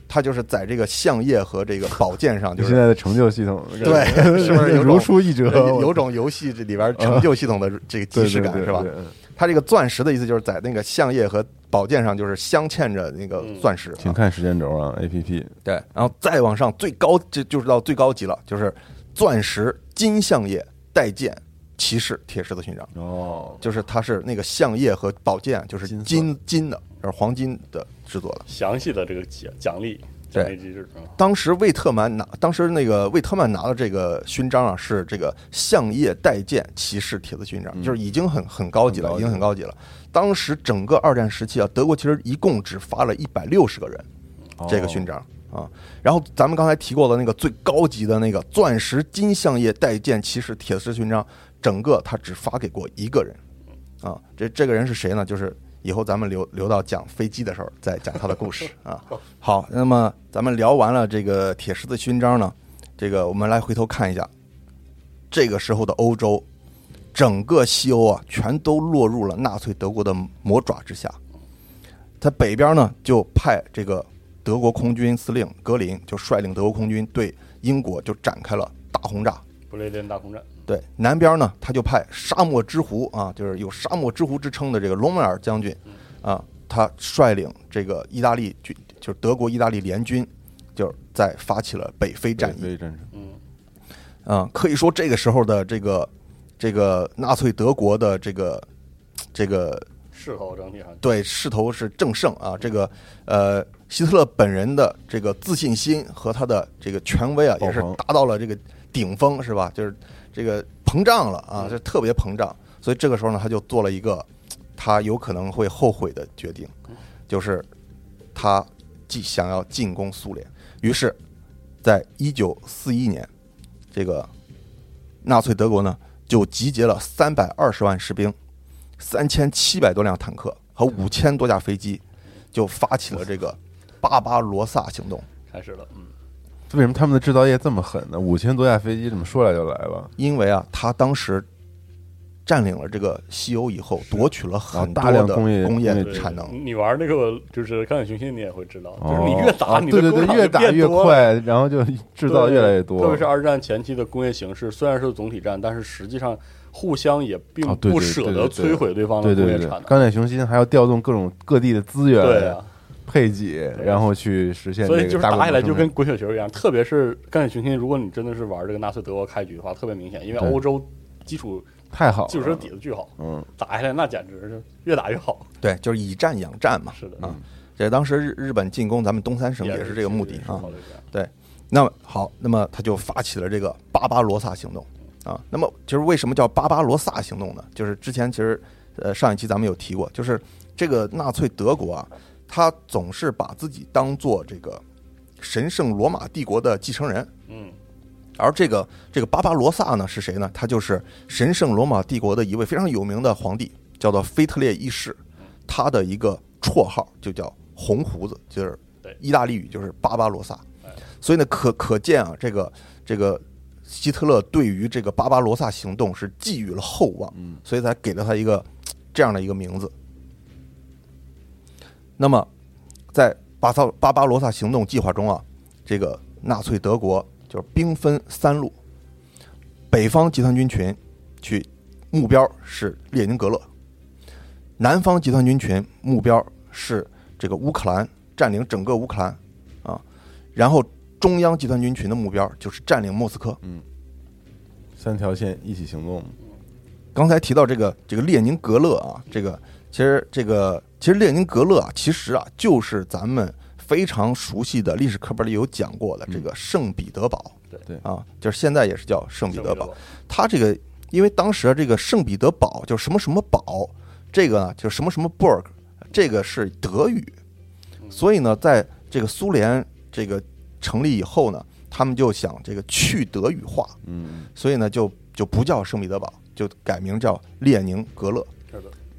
他就是在这个相叶和这个宝剑上，就是现在的成就系统，对是不是有种 [LAUGHS] 如出一辙？有有种游戏这里边成就系统的这个 [LAUGHS] 即视感是吧？对对对。对嗯它这个钻石的意思就是在那个相叶和宝剑上就是镶嵌着那个钻石，请看时间轴啊，A P P 对，然后再往上最高，这就是到最高级了，就是钻石金相叶带剑骑士铁狮子勋章，哦，就是它是那个相叶和宝剑就是金金金的，是黄金的制作的。详细的这个奖奖励对奖励机制，嗯当时魏特曼拿，当时那个魏特曼拿的这个勋章啊，是这个相叶带剑骑士铁子勋章，嗯。就是已经很很高级了，已经很高级了。当时整个二战时期啊，德国其实一共只发了一百六十个人这个勋章啊。然后咱们刚才提过的那个最高级的那个钻石金相叶带剑骑士铁丝勋章，整个他只发给过一个人啊。这这个人是谁呢？就是以后咱们留留到讲飞机的时候再讲他的故事啊。[LAUGHS] 好，那么咱们聊完了这个铁十字勋章呢，这个我们来回头看一下，这个时候的欧洲，整个西欧啊，全都落入了纳粹德国的魔爪之下。在北边呢，就派这个德国空军司令格林就率领德国空军对英国就展开了大轰炸。不列颠大空战，对，南边呢，他就派沙漠之狐啊，就是有沙漠之狐之称的这个隆美尔将军啊，他率领这个意大利军，就是德国意大利联军，就是在发起了北非战役。非战争，嗯，啊，可以说这个时候的这个这个纳粹德国的这个这个势头整体上对势头是正盛啊，这个呃希特勒本人的这个自信心和他的这个权威啊，也是达到了这个顶峰，是吧？就是这个膨胀了啊，就特别膨胀，所以这个时候呢，他就做了一个他有可能会后悔的决定，就是他既想要进攻苏联，于是，在一九四一年，这个纳粹德国呢就集结了三百二十万士兵。三千七百多辆坦克和五千多架飞机，就发起了这个巴巴罗萨行动。开始了，嗯，为什么他们的制造业这么狠呢？五千多架飞机怎么说来就来了？因为啊，他当时占领了这个西欧以后，夺取了很多大量的工业工业产能。你玩那个就是钢铁雄心，你也会知道，就是哦你越打，啊你对对对，的工厂越打越快，然后就制造越来越多，特别是二战前期的工业形势，虽然是总体战，但是实际上互相也并不舍得摧毁对方的工业产能。钢铁雄心还要调动各种各地的资源，对啊，配给，然后去实现所以就是打起来就跟滚雪球一样，特别是钢铁雄心，如果你真的是玩这个纳粹德国开局的话，特别明显，因为欧洲基础太好了，基础设底子巨好，嗯，打下来那简直是越打越好。对，就是以战养战嘛。是的，啊，这当时日日本进攻咱们东三省也是这个目的啊。考虑这样那么好，那么他就发起了这个巴巴罗萨行动啊。那么就是为什么叫巴巴罗萨行动呢？就是之前其实呃上一期咱们有提过，就是这个纳粹德国啊，他总是把自己当做这个神圣罗马帝国的继承人。嗯，而这个这个巴巴罗萨呢是谁呢？他就是神圣罗马帝国的一位非常有名的皇帝，叫做腓特烈一世，他的一个绰号就叫红胡子，就是意大利语就是巴巴罗萨哎。所以呢，可可见啊，这个这个希特勒对于这个巴巴罗萨行动是寄予了厚望，嗯所以才给了他一个这样的一个名字。那么，在巴萨巴巴罗萨行动计划中啊，这个纳粹德国就是兵分三路，北方集团军群去目标是列宁格勒，南方集团军群目标是这个乌克兰，占领整个乌克兰啊，然后中央集团军群的目标就是占领莫斯科。嗯三条线一起行动，刚才提到这个这个列宁格勒啊，这个其实这个其实列宁格勒啊，其实啊就是咱们非常熟悉的历史课本里有讲过的这个圣彼得堡，对。对。啊，就是现在也是叫圣彼得堡。堡，它这个因为当时这个圣彼得堡就什么什么堡，这个呢就什么什么 Burg，这个是德语，所以呢，在这个苏联这个成立以后呢，他们就想这个去德语化，嗯，所以呢就就不叫圣彼得堡，就改名叫列宁格勒。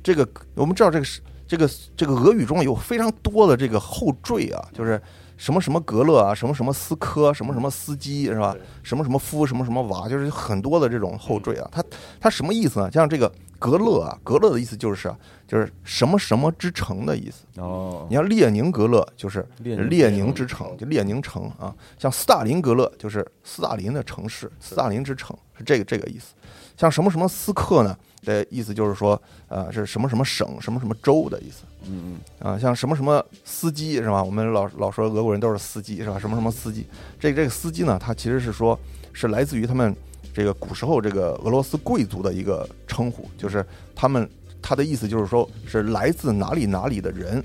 这个我们知道这个是这个这个俄语中有非常多的这个后缀啊，就是什么什么格勒啊，什么什么斯科，什么什么斯基是吧？什么什么夫，什么什么娃，就是很多的这种后缀啊。它它什么意思呢？像这个格勒啊，格勒的意思就是啊，就是什么什么之城的意思。哦你，像列宁格勒就是列宁之城，就列宁城啊。像斯大林格勒就是斯大林的城市，斯大林之城是这个这个意思。像什么什么斯克呢？的意思就是说，呃，是什么什么省、什么什么州的意思嗯嗯啊。像什么什么司机是吧？我们老老说俄国人都是司机是吧？什么什么司机，这个这个司机呢，他其实是说是来自于他们这个古时候这个俄罗斯贵族的一个称呼，就是他们他的意思就是说是来自哪里哪里的人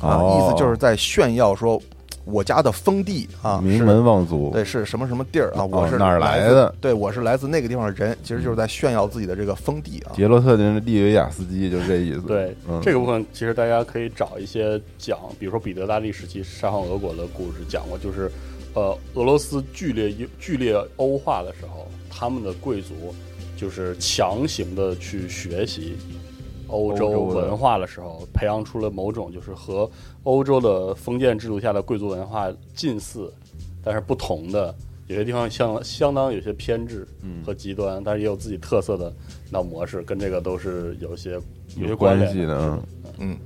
啊，哦意思就是在炫耀说我家的封地啊，名门望族，对，是什么什么地儿啊？我是哦哪儿来的？对，我是来自那个地方的人，其实就是在炫耀自己的这个封地啊。杰洛特的利维亚斯基就是这意思。对，嗯这个部分其实大家可以找一些讲，比如说彼得大帝时期沙皇俄国的故事讲过，就是呃，俄罗斯剧烈剧烈欧化的时候，他们的贵族就是强行的去学习欧洲文化的时候，培养出了某种就是和欧洲的封建制度下的贵族文化近似，但是不同的。有些地方相相当有些偏执嗯。和极端，但是也有自己特色的那模式，跟这个都是有些有些关联关系的，嗯。嗯，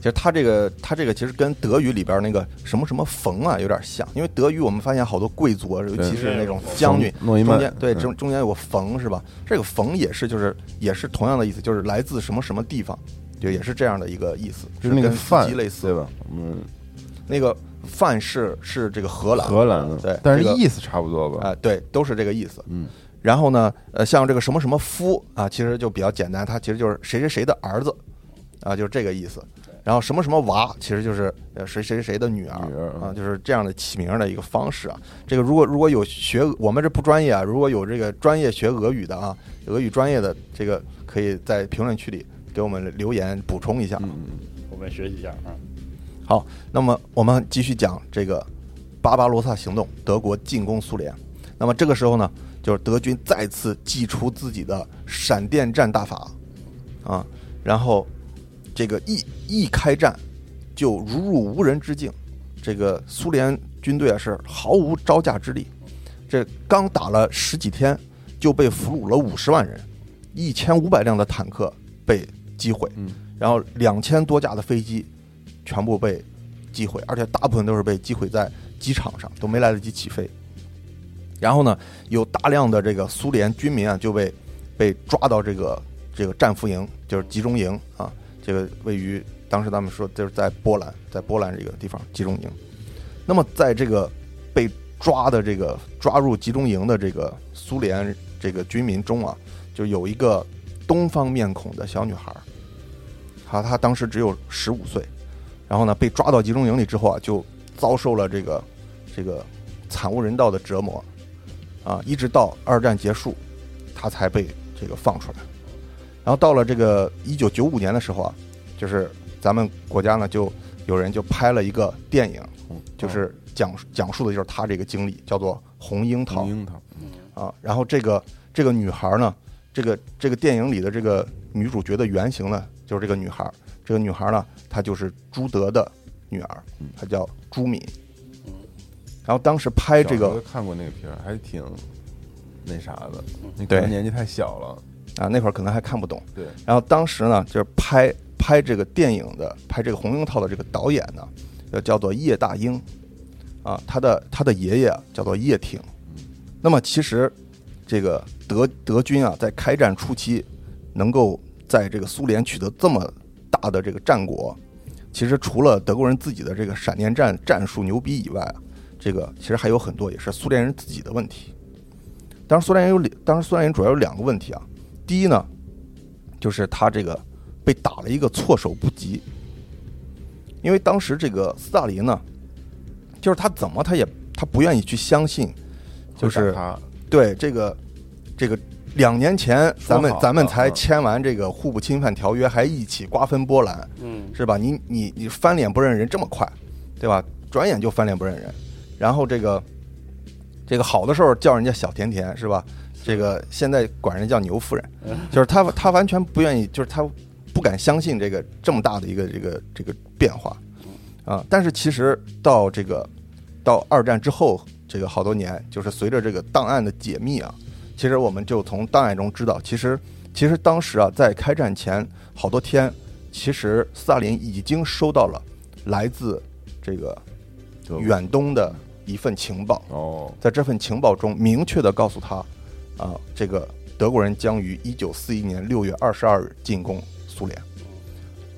其实它这个它这个其实跟德语里边那个什么什么冯啊有点像，因为德语我们发现好多贵族啊，尤其是那种将军，中间对嗯中中间有个冯是吧？这个冯也是就是也是同样的意思，就是来自什么什么地方，就也是这样的一个意思，就是那个范类似对吧？嗯，那个范是是这个荷兰荷兰的，对但是意思差不多吧？啊、对，都是这个意思。嗯，然后呢，呃，像这个什么什么夫啊，其实就比较简单，他其实就是谁谁谁的儿子啊，就是这个意思。然后什么什么娃，其实就是呃谁谁谁的女儿女儿嗯啊，就是这样的起名的一个方式啊。这个如果如果有学我们这不专业啊，如果有这个专业学俄语的啊，俄语专业的这个可以在评论区里给我们留言补充一下。嗯我们学习一下啊。好，那么我们继续讲这个巴巴罗萨行动，德国进攻苏联。那么这个时候呢，就是德军再次祭出自己的闪电战大法啊，然后这个一一开战就如入无人之境，这个苏联军队啊是毫无招架之力，这刚打了十几天就被俘虏了五十万人，一千五百辆的坦克被击毁，嗯然后两千多架的飞机全部被击毁，而且大部分都是被击毁在机场上，都没来得及起飞。然后呢，有大量的这个苏联军民啊就被被抓到这个这个战俘营，就是集中营啊，这个位于当时他们说就是在波兰，在波兰这个地方集中营。那么在这个被抓的这个抓入集中营的这个苏联这个军民中啊，就有一个东方面孔的小女孩，她她当时只有十五岁，然后呢被抓到集中营里之后啊，就遭受了这个这个惨无人道的折磨，啊，一直到二战结束，她才被这个放出来。然后到了这个一九九五年的时候啊，就是咱们国家呢就有人就拍了一个电影，就是讲讲述的就是他这个经历，叫做《红樱桃》红樱桃，啊。然后这个这个女孩呢，这个这个电影里的这个女主角的原型呢，就是这个女孩。这个女孩呢，她就是朱德的女儿，她叫朱敏。然后当时拍这个看过那个片儿，还挺那啥的，那可对能年纪太小了，啊，那会儿可能还看不懂。对，然后当时呢，就是拍拍这个电影的，拍这个《红樱桃》的这个导演呢，呃，叫做叶大鹰，啊，他的他的爷爷啊叫做叶挺。那么其实这个德德军啊，在开战初期能够在这个苏联取得这么大的这个战果，其实除了德国人自己的这个闪电战战术牛逼以外啊，这个其实还有很多也是苏联人自己的问题。当时，苏联人有两，当时苏联人主要有两个问题啊。第一呢，就是他这个被打了一个措手不及，因为当时这个斯大林呢，就是他怎么他也他不愿意去相信，就是他对这个这个两年前咱们咱们才嗯签完这个互不侵犯条约，还一起瓜分波兰，嗯，是吧？你你你翻脸不认人这么快，对吧？转眼就翻脸不认人，然后这个这个好的时候叫人家小甜甜，是吧？这个现在管人叫牛夫人，就是他他完全不愿意，就是他不敢相信这个这么大的一个这个这个变化啊。但是其实到这个到二战之后，这个好多年，就是随着这个档案的解密啊，其实我们就从档案中知道，其实其实当时啊，在开战前好多天，其实斯大林已经收到了来自这个远东的一份情报，哦，在这份情报中明确的告诉他，啊，这个德国人将于一九四一年六月二十二日进攻苏联，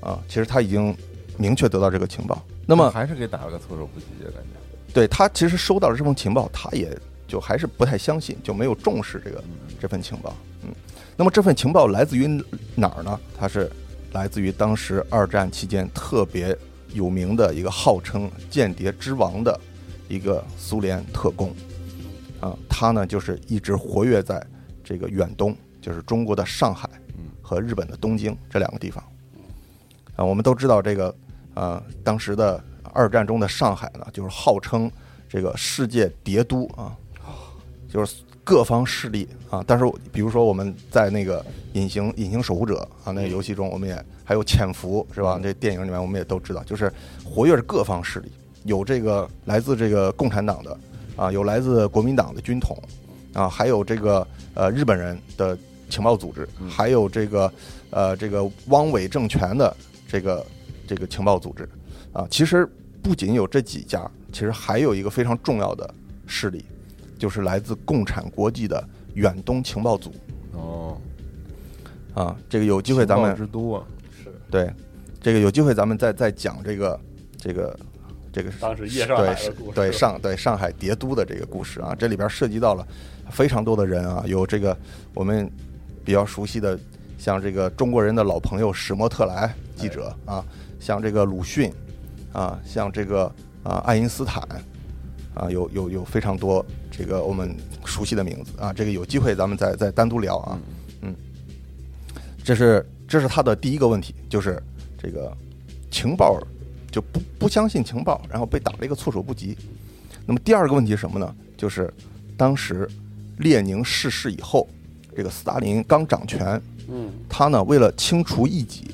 啊，其实他已经明确得到这个情报。那么还是给打了个措手不及的感觉，对他其实收到了这份情报，他也就还是不太相信，就没有重视这个这份情报。嗯，那么这份情报来自于哪儿呢？它是来自于当时二战期间特别有名的一个号称间谍之王的一个苏联特工。啊，他呢就是一直活跃在这个远东，就是中国的上海和日本的东京这两个地方。啊，我们都知道这个，呃，当时的二战中的上海呢，就是号称这个世界谍都啊，就是各方势力啊。但是比如说我们在那个隐形隐形守护者啊那个游戏中，我们也还有潜伏是吧？这电影里面我们也都知道，就是活跃着各方势力，有这个来自这个共产党的。啊，有来自国民党的军统，啊，还有这个呃日本人的情报组织，还有这个呃这个汪伪政权的这个这个情报组织，啊，其实不仅有这几家，其实还有一个非常重要的势力，就是来自共产国际的远东情报组。哦，啊，这个有机会咱们之都啊，对，这个有机会咱们再再讲这个这个。这个是当时夜上海的故事，对上对上海叠都的这个故事啊，这里边涉及到了非常多的人啊，有这个我们比较熟悉的，像这个中国人的老朋友史莫特莱记者啊，像这个鲁迅啊，像这个啊爱因斯坦啊，有有有非常多这个我们熟悉的名字啊，这个有机会咱们再再单独聊啊，嗯，这是这是他的第一个问题，就是这个情报。就不不相信情报，然后被打了一个措手不及。那么第二个问题是什么呢？就是当时列宁逝世以后，这个斯大林刚掌权，嗯，他呢为了清除异己，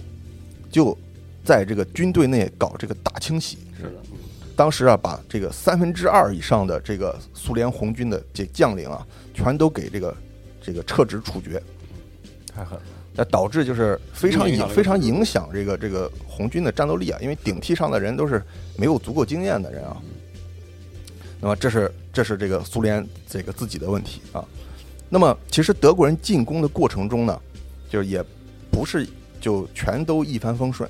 就在这个军队内搞这个大清洗。是，当时啊，把这个三分之二以上的这个苏联红军的这将领啊，全都给这个这个撤职处决，太狠了。那导致就是非常影非常影响这个这个红军的战斗力啊，因为顶替上的人都是没有足够经验的人啊。那么这是这是这个苏联这个自己的问题啊。那么其实德国人进攻的过程中呢，就也不是就全都一帆风顺。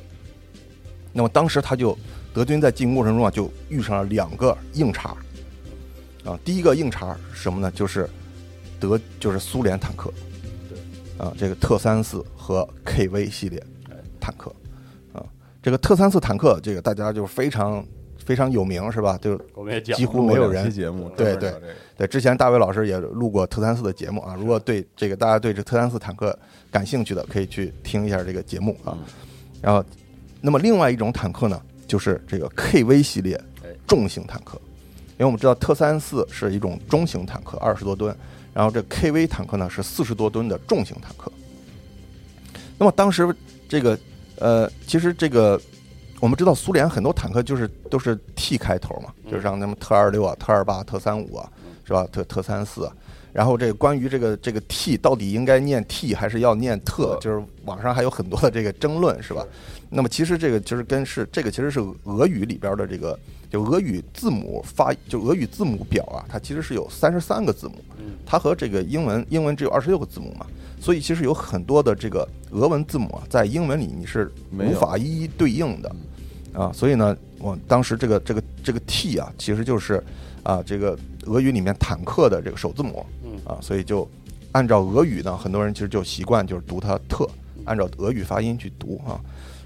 那么当时他就德军在进攻过程中啊，就遇上了两个硬茬啊。第一个硬茬是什么呢？就是德就是苏联坦克。啊，这个特三四和 KV 系列坦克，啊，这个特三四坦克，这个大家就非常非常有名，是吧？就我们也讲几乎没有人节目，对对对，之前大卫老师也录过特三四的节目啊。如果对这个大家对这特三四坦克感兴趣的，可以去听一下这个节目啊。然后，那么另外一种坦克呢，就是这个 KV 系列重型坦克，因为我们知道特三四是一种中型坦克，二十多吨。然后这 KV 坦克呢是四十多吨的重型坦克。那么当时这个呃，其实这个我们知道苏联很多坦克就是都是 T 开头嘛，就是像什么特二六啊、特二八、特三五啊，是吧？特特三四。然后这个关于这个这个 T 到底应该念 T 还是要念特，就是网上还有很多的这个争论，是吧？那么其实这个其实跟是这个其实是俄语里边的这个。就俄语字母发，就俄语字母表啊，它其实是有三十三个字母，它和这个英文英文只有二十六个字母嘛，所以其实有很多的这个俄文字母啊，在英文里你是无法一一对应的，啊，所以呢，我当时这个这个这个 T 啊，其实就是啊这个俄语里面坦克的这个首字母，啊，所以就按照俄语呢，很多人其实就习惯就是读它特，按照俄语发音去读啊。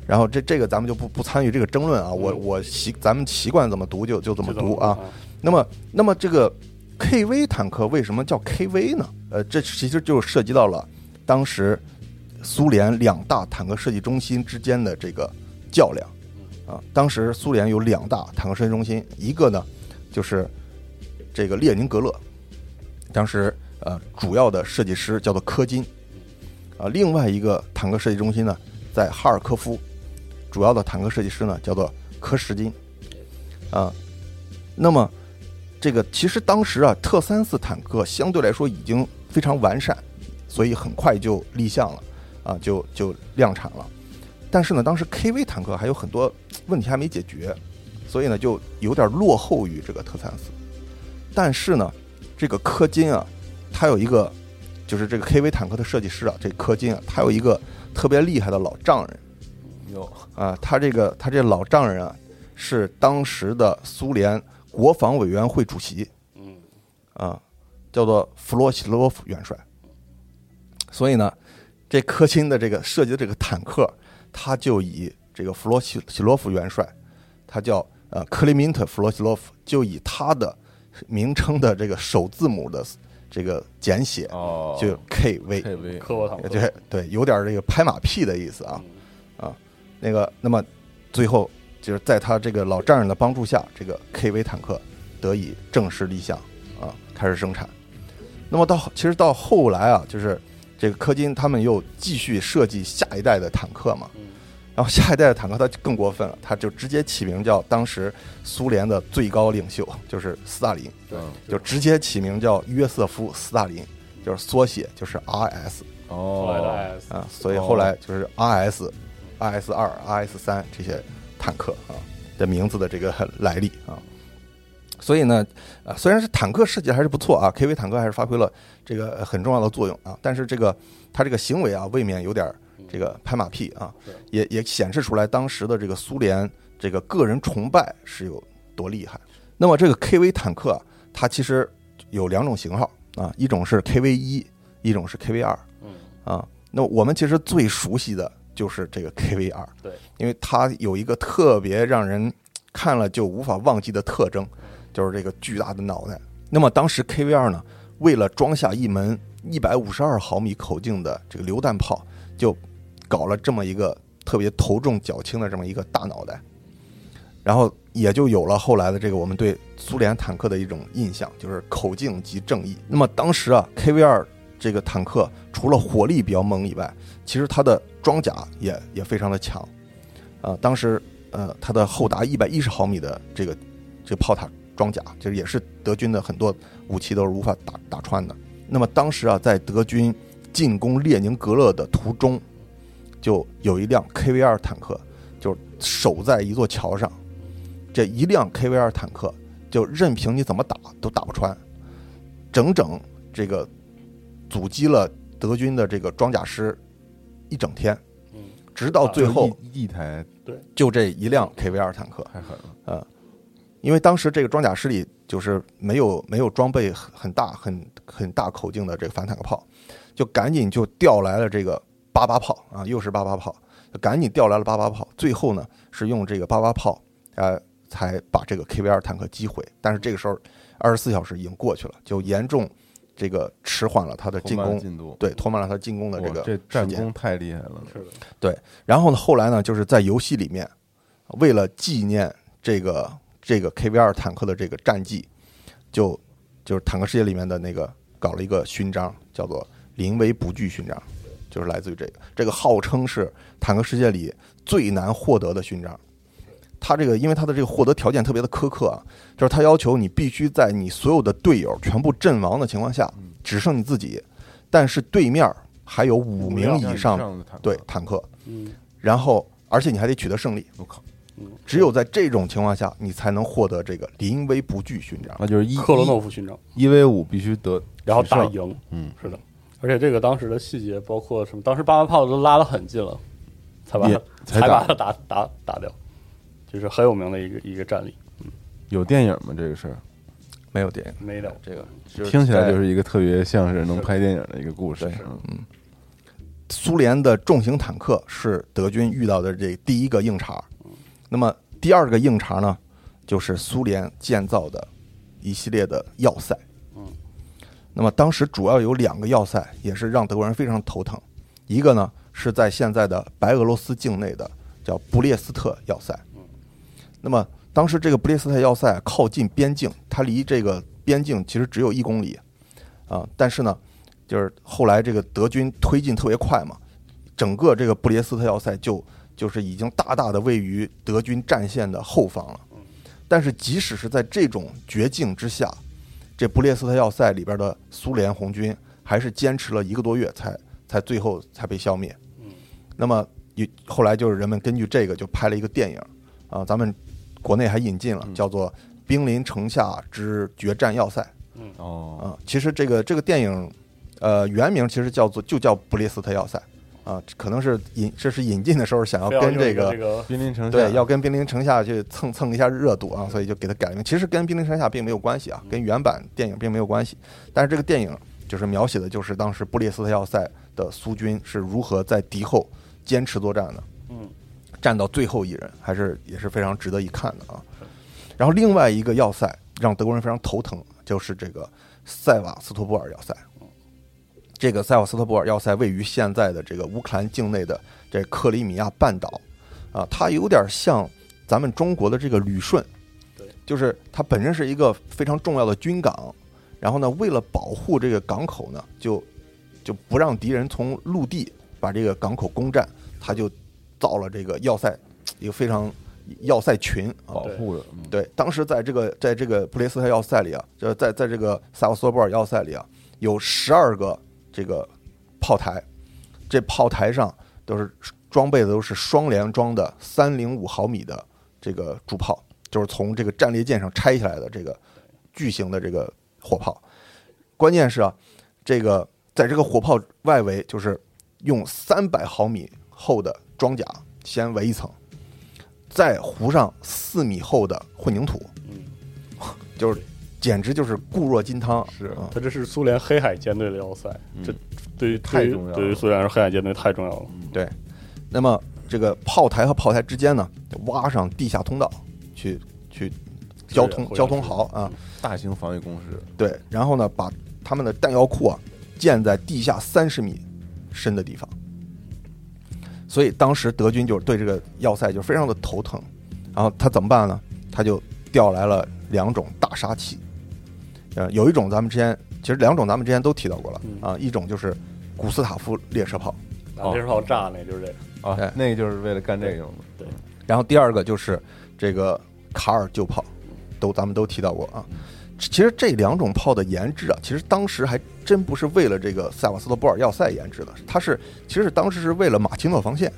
然后这这个咱们就不不参与这个争论啊，我我习咱们习惯怎么读就就怎么读啊。那么那么这个 KV 坦克为什么叫 KV 呢？呃，这其实就涉及到了当时苏联两大坦克设计中心之间的这个较量啊。当时苏联有两大坦克设计中心，一个呢就是这个列宁格勒，当时呃主要的设计师叫做柯金啊，另外一个坦克设计中心呢在哈尔科夫。主要的坦克设计师呢，叫做柯什金，啊，那么这个其实当时啊，特三四坦克相对来说已经非常完善，所以很快就立项了，啊，就就量产了。但是呢，当时 KV 坦克还有很多问题还没解决，所以呢，就有点落后于这个特三四。但是呢，这个柯金啊，他有一个，就是这个 KV 坦克的设计师啊，这柯金啊，他有一个特别厉害的老丈人。有啊，他这个他这老丈人啊，是当时的苏联国防委员会主席。嗯，啊，叫做弗洛西洛夫元帅。所以呢，这科钦的这个设计的这个坦克，他就以这个弗洛西西洛夫元帅，他叫呃克里明特弗洛西洛夫，就以他的名称的这个首字母的这个简写，哦，就 KV，KV 科沃坦克，对对，有点这个拍马屁的意思啊啊，那个，那么最后就是在他这个老丈人的帮助下，这个 KV 坦克得以正式立项啊，开始生产。那么到其实到后来啊，就是这个柯金他们又继续设计下一代的坦克嘛，嗯然后下一代的坦克它更过分了，它就直接起名叫当时苏联的最高领袖，就是斯大林，对，就直接起名叫约瑟夫·斯大林，就是缩写就是 RS 后来的哦啊，所以后来就是 RS、RS 二、RS 三这些坦克啊的名字的这个来历啊。所以呢，啊，虽然是坦克设计还是不错啊，KV 坦克还是发挥了这个呃很重要的作用啊，但是这个它这个行为啊，未免有点儿这个拍马屁啊，也也显示出来当时的这个苏联这个个人崇拜是有多厉害。那么这个 KV 坦克啊，它其实有两种型号啊，一种是 KV 一，一种是 KV 二。嗯，啊，那我们其实最熟悉的就是这个 KV 二，对，因为它有一个特别让人看了就无法忘记的特征，就是这个巨大的脑袋。那么当时 KV 二呢，为了装下一门一百五十二毫米口径的这个榴弹炮，就搞了这么一个特别头重脚轻的这么一个大脑袋，然后也就有了后来的这个我们对苏联坦克的一种印象，就是口径即正义。那么当时啊，KV 二这个坦克除了火力比较猛以外，其实它的装甲也也非常的强，啊、当时呃它的厚达一百一十毫米的这个这炮塔装甲，就是也是德军的很多武器都是无法打打穿的。那么当时啊，在德军进攻列宁格勒的途中，就有一辆 KV 二坦克，就守在一座桥上，这一辆 KV 二坦克就任凭你怎么打都打不穿，整整这个阻击了德军的这个装甲师一整天，嗯，直到最后就一一台就这一辆 KV 二坦克，太狠了，呃，因为当时这个装甲师里就是没有没有装备很很大很很大口径的这个反坦克炮，就赶紧就调来了这个八八炮啊，又是八八炮，赶紧调来了八八炮，最后呢是用这个八八炮呃才把这个 KV 二坦克击毁，但是这个时候二十四小时已经过去了，就严重这个迟缓了他的进攻，进度，对，拖慢了他进攻的这个战时间。功太厉害了，是的，然后呢，后来呢，就是在游戏里面，为了纪念这个这个 KV 二坦克的这个战绩，就就是坦克世界里面的那个搞了一个勋章，叫做临危不惧勋章，就是来自于这个，这个号称是坦克世界里最难获得的勋章。他这个，因为他的这个获得条件特别的苛刻啊，就是他要求你必须在你所有的队友全部阵亡的情况下，只剩你自己，但是对面还有五名以上的对，坦克，嗯，然后而且你还得取得胜利，我靠，只有在这种情况下，你才能获得这个临危不惧勋章。那就是一克罗诺夫勋章，一 v 五必须得，然后打赢，嗯，是的，而且这个当时的细节包括什么？当时八八炮都拉得很近了，才把才把它打打打掉，就是很有名的一个一个战例。有电影吗？这个事儿没有电影，没有，这个听起来就是一个特别像是能拍电影的一个故事对，嗯苏联的重型坦克是德军遇到的这第一个硬茬。那么第二个硬茬呢，就是苏联建造的一系列的要塞。嗯，那么当时主要有两个要塞，也是让德国人非常头疼。一个呢是在现在的白俄罗斯境内的叫布列斯特要塞。那么当时这个布列斯特要塞靠近边境，它离这个边境其实只有一公里啊，但是呢，就是后来这个德军推进特别快嘛，整个这个布列斯特要塞就就是已经大大的位于德军战线的后方了。但是即使是在这种绝境之下，这布列斯特要塞里边的苏联红军还是坚持了一个多月才才最后才被消灭。那么有后来就是人们根据这个就拍了一个电影啊，咱们国内还引进了，叫做《兵临城下之决战要塞》。哦，啊，其实这个这个电影，呃，原名其实叫做就叫布列斯特要塞，啊，可能是引这是引进的时候想要跟这个一个这个 [LAUGHS] 兵临城下，对，要跟兵临城下去蹭蹭一下热度啊，所以就给它改名。其实跟兵临城下并没有关系啊，跟原版电影并没有关系。但是这个电影就是描写的就是当时布列斯特要塞的苏军是如何在敌后坚持作战的，嗯，战到最后一人，还是也是非常值得一看的啊。然后另外一个要塞让德国人非常头疼，就是这个塞瓦斯托波尔要塞。这个塞瓦斯托波尔要塞位于现在的这个乌克兰境内的这克里米亚半岛，啊，它有点像咱们中国的这个旅顺，对，就是它本身是一个非常重要的军港，然后呢，为了保护这个港口呢，就就不让敌人从陆地把这个港口攻占，他就造了这个要塞，一个非常要塞群啊，保护的，嗯对，当时在这个在这个布雷斯特要塞里啊，就是在在这个塞瓦斯托波尔要塞里啊，有十二个这个炮台，这炮台上都是装备的都是双联装的三零五毫米的这个主炮，就是从这个战列舰上拆下来的这个巨型的这个火炮。关键是啊，这个在这个火炮外围就是用三百毫米厚的装甲先围一层，再糊上四米厚的混凝土，嗯，[LAUGHS] 就是简直就是固若金汤。是啊，他这是苏联黑海舰队的要塞，嗯这对于太重要了对于苏联黑海舰队太重要了。对。那么这个炮台和炮台之间呢，挖上地下通道去去交通交通壕啊，大型防御工事，对，然后呢，把他们的弹药库啊建在地下三十米深的地方。所以当时德军就对这个要塞就非常的头疼，然后他怎么办呢？他就调来了两种大杀器，呃，有一种咱们之前其实两种咱们之前都提到过了嗯。啊，一种就是古斯塔夫列车炮，拿猎炮炸那就是这。个，啊。哎，那个就是为了干这个用的，然后第二个就是这个卡尔旧炮，都咱们都提到过啊。其实这两种炮的研制啊，其实当时还真不是为了这个塞瓦斯托波尔要塞研制的，它是其实是当时是为了马奇诺防线，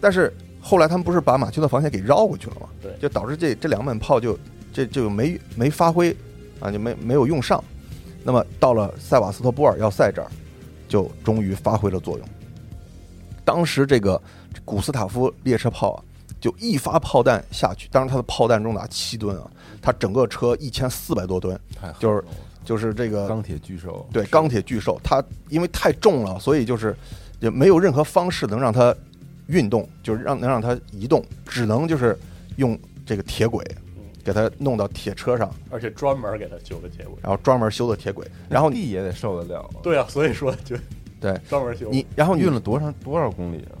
但是后来他们不是把马奇诺防线给绕过去了吗？对。就导致这这两门炮就这就没没发挥啊，就没没有用上。那么到了塞瓦斯托波尔要塞这儿，就终于发挥了作用。当时这个古斯塔夫列车炮啊，就一发炮弹下去，当时它的炮弹重达七吨啊，它整个车一千四百多吨，就是就是这个钢铁巨兽，对钢铁巨兽，它因为太重了，所以就是也没有任何方式能让它运动，就是让能让它移动，只能就是用这个铁轨给他弄到铁车上，而且专门给他修的铁轨。然后专门修的铁轨，然后你地也得受得了，对啊，所以说就对。专门修。你然后你运了多长多少公里啊？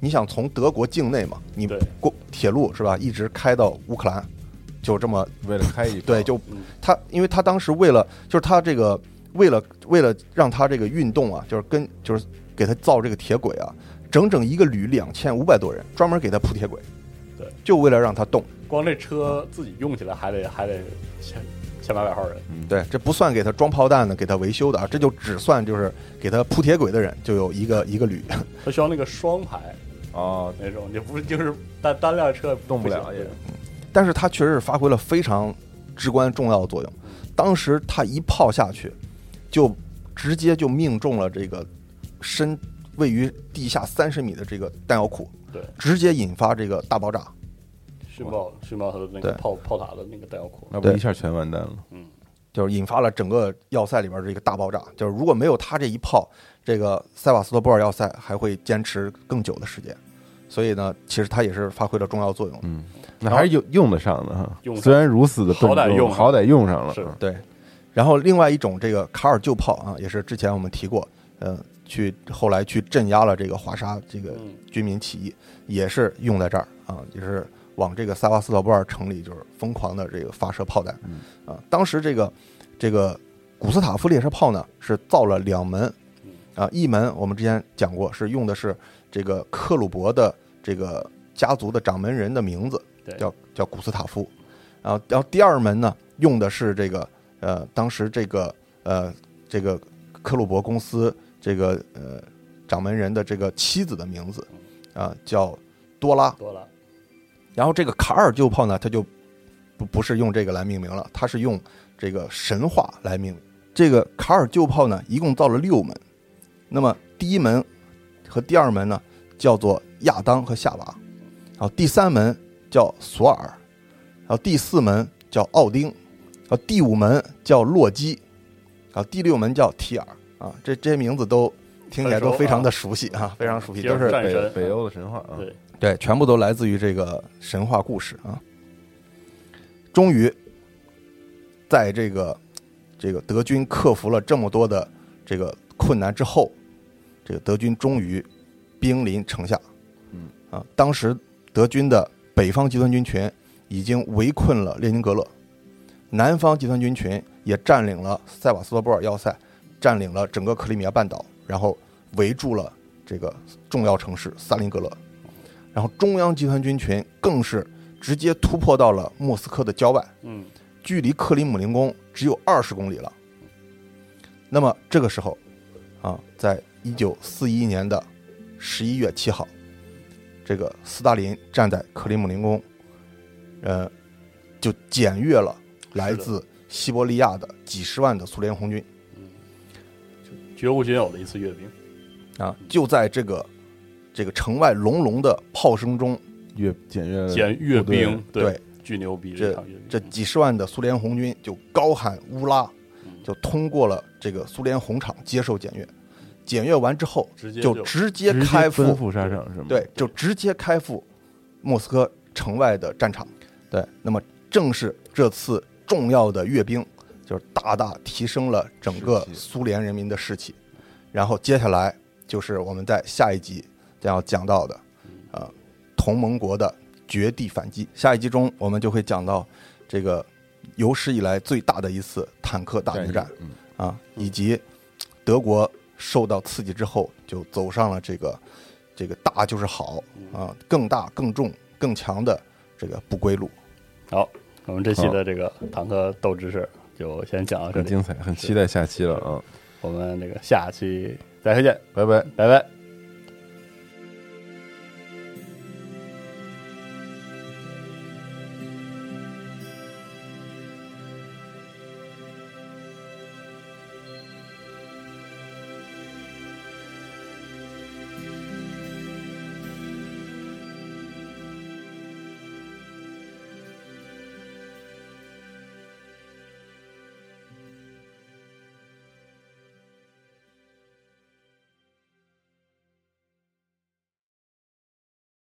你想从德国境内嘛，你对。过铁路是吧，一直开到乌克兰，就这么为了开一对，就嗯。他，因为他当时为了，就是他这个为了为了让他这个运动啊，就是跟就是给他造这个铁轨啊，整整一个旅两千五百多人专门给他铺铁轨，对，就为了让他动。光这车自己用起来还得还得千千八百号人。对，这不算给他装炮弹的，给他维修的啊，这就只算就是给他铺铁轨的人就有一个一个旅。它需要那个双排哦，那种，你不是就是单单辆车动不了也但是他确实是发挥了非常至关重要的作用。当时他一炮下去，就直接就命中了这个深位于地下三十米的这个弹药库，对，直接引发这个大爆炸。熏爆熏爆他的那个对炮炮塔的那个弹药库。那不一下全完蛋了。就是引发了整个要塞里边的这个大爆炸。就是如果没有他这一炮，这个塞瓦斯托波尔要塞还会坚持更久的时间。所以呢，其实他也是发挥了重要作用。嗯，那还是用用得上的哈用。得虽然如此的好歹用上好歹用上了。是嗯对，然后另外一种这个卡尔旧炮啊，也是之前我们提过，呃，去后来去镇压了这个华沙这个嗯军民起义，也是用在这儿啊，也是往这个萨瓦斯托波尔城里就是疯狂的这个发射炮弹嗯。啊。当时这个这个古斯塔夫列车炮呢是造了两门啊，一门我们之前讲过是用的是这个克鲁伯的这个家族的掌门人的名字，对叫叫古斯塔夫，然后然后第二门呢用的是这个呃当时这个呃这个克鲁伯公司这个呃掌门人的这个妻子的名字啊叫多拉，多了，然后这个卡尔旧炮呢，它就不不是用这个来命名了，它是用这个神话来命名。这个卡尔旧炮呢，一共造了六门，那么第一门和第二门呢叫做亚当和夏娃，然后第三门叫索尔，然后第四门叫奥丁，然后第五门叫洛基，然后第六门叫提尔啊，这这些名字都听起来都非常的熟悉啊，非常熟悉，都是北北欧的神话啊，对对，全部都来自于这个神话故事啊。终于，在这个这个德军克服了这么多的这个困难之后，这个德军终于兵临城下。嗯啊，当时德军的北方集团军群已经围困了列宁格勒，南方集团军群也占领了塞瓦斯托波尔要塞，占领了整个克里米亚半岛，然后围住了这个重要城市萨林格勒。然后中央集团军群更是直接突破到了莫斯科的郊外，嗯，距离克里姆林宫只有二十公里了。那么这个时候，啊，在一九四一年的十一月七号，这个斯大林站在克里姆林宫，呃，就检阅了来自西伯利亚的几十万的苏联红军绝无仅有的一次阅兵。啊，就在这个这个城外隆隆的炮声中，阅检阅检阅兵，对，巨牛逼这场阅。这几十万的苏联红军就高喊乌拉，嗯就通过了这个苏联红场接受检阅。检阅完之后，直接就就直接开赴奔赴沙场是吗？对，就直接开赴莫斯科城外的战场。对，那么正是这次重要的阅兵，就是大大提升了整个苏联人民的士气。然后接下来就是我们在下一集将要讲到的，呃，同盟国的绝地反击。下一集中我们就会讲到这个有史以来最大的一次坦克大决战。嗯，啊，以及德国受到刺激之后，就走上了这个这个大就是好啊，更大、更重、更强的这个不归路。好，我们这期的这个坦克斗知识就先讲到这里，很精彩，很期待下期了啊！我们这个下期再会见，拜拜。拜拜。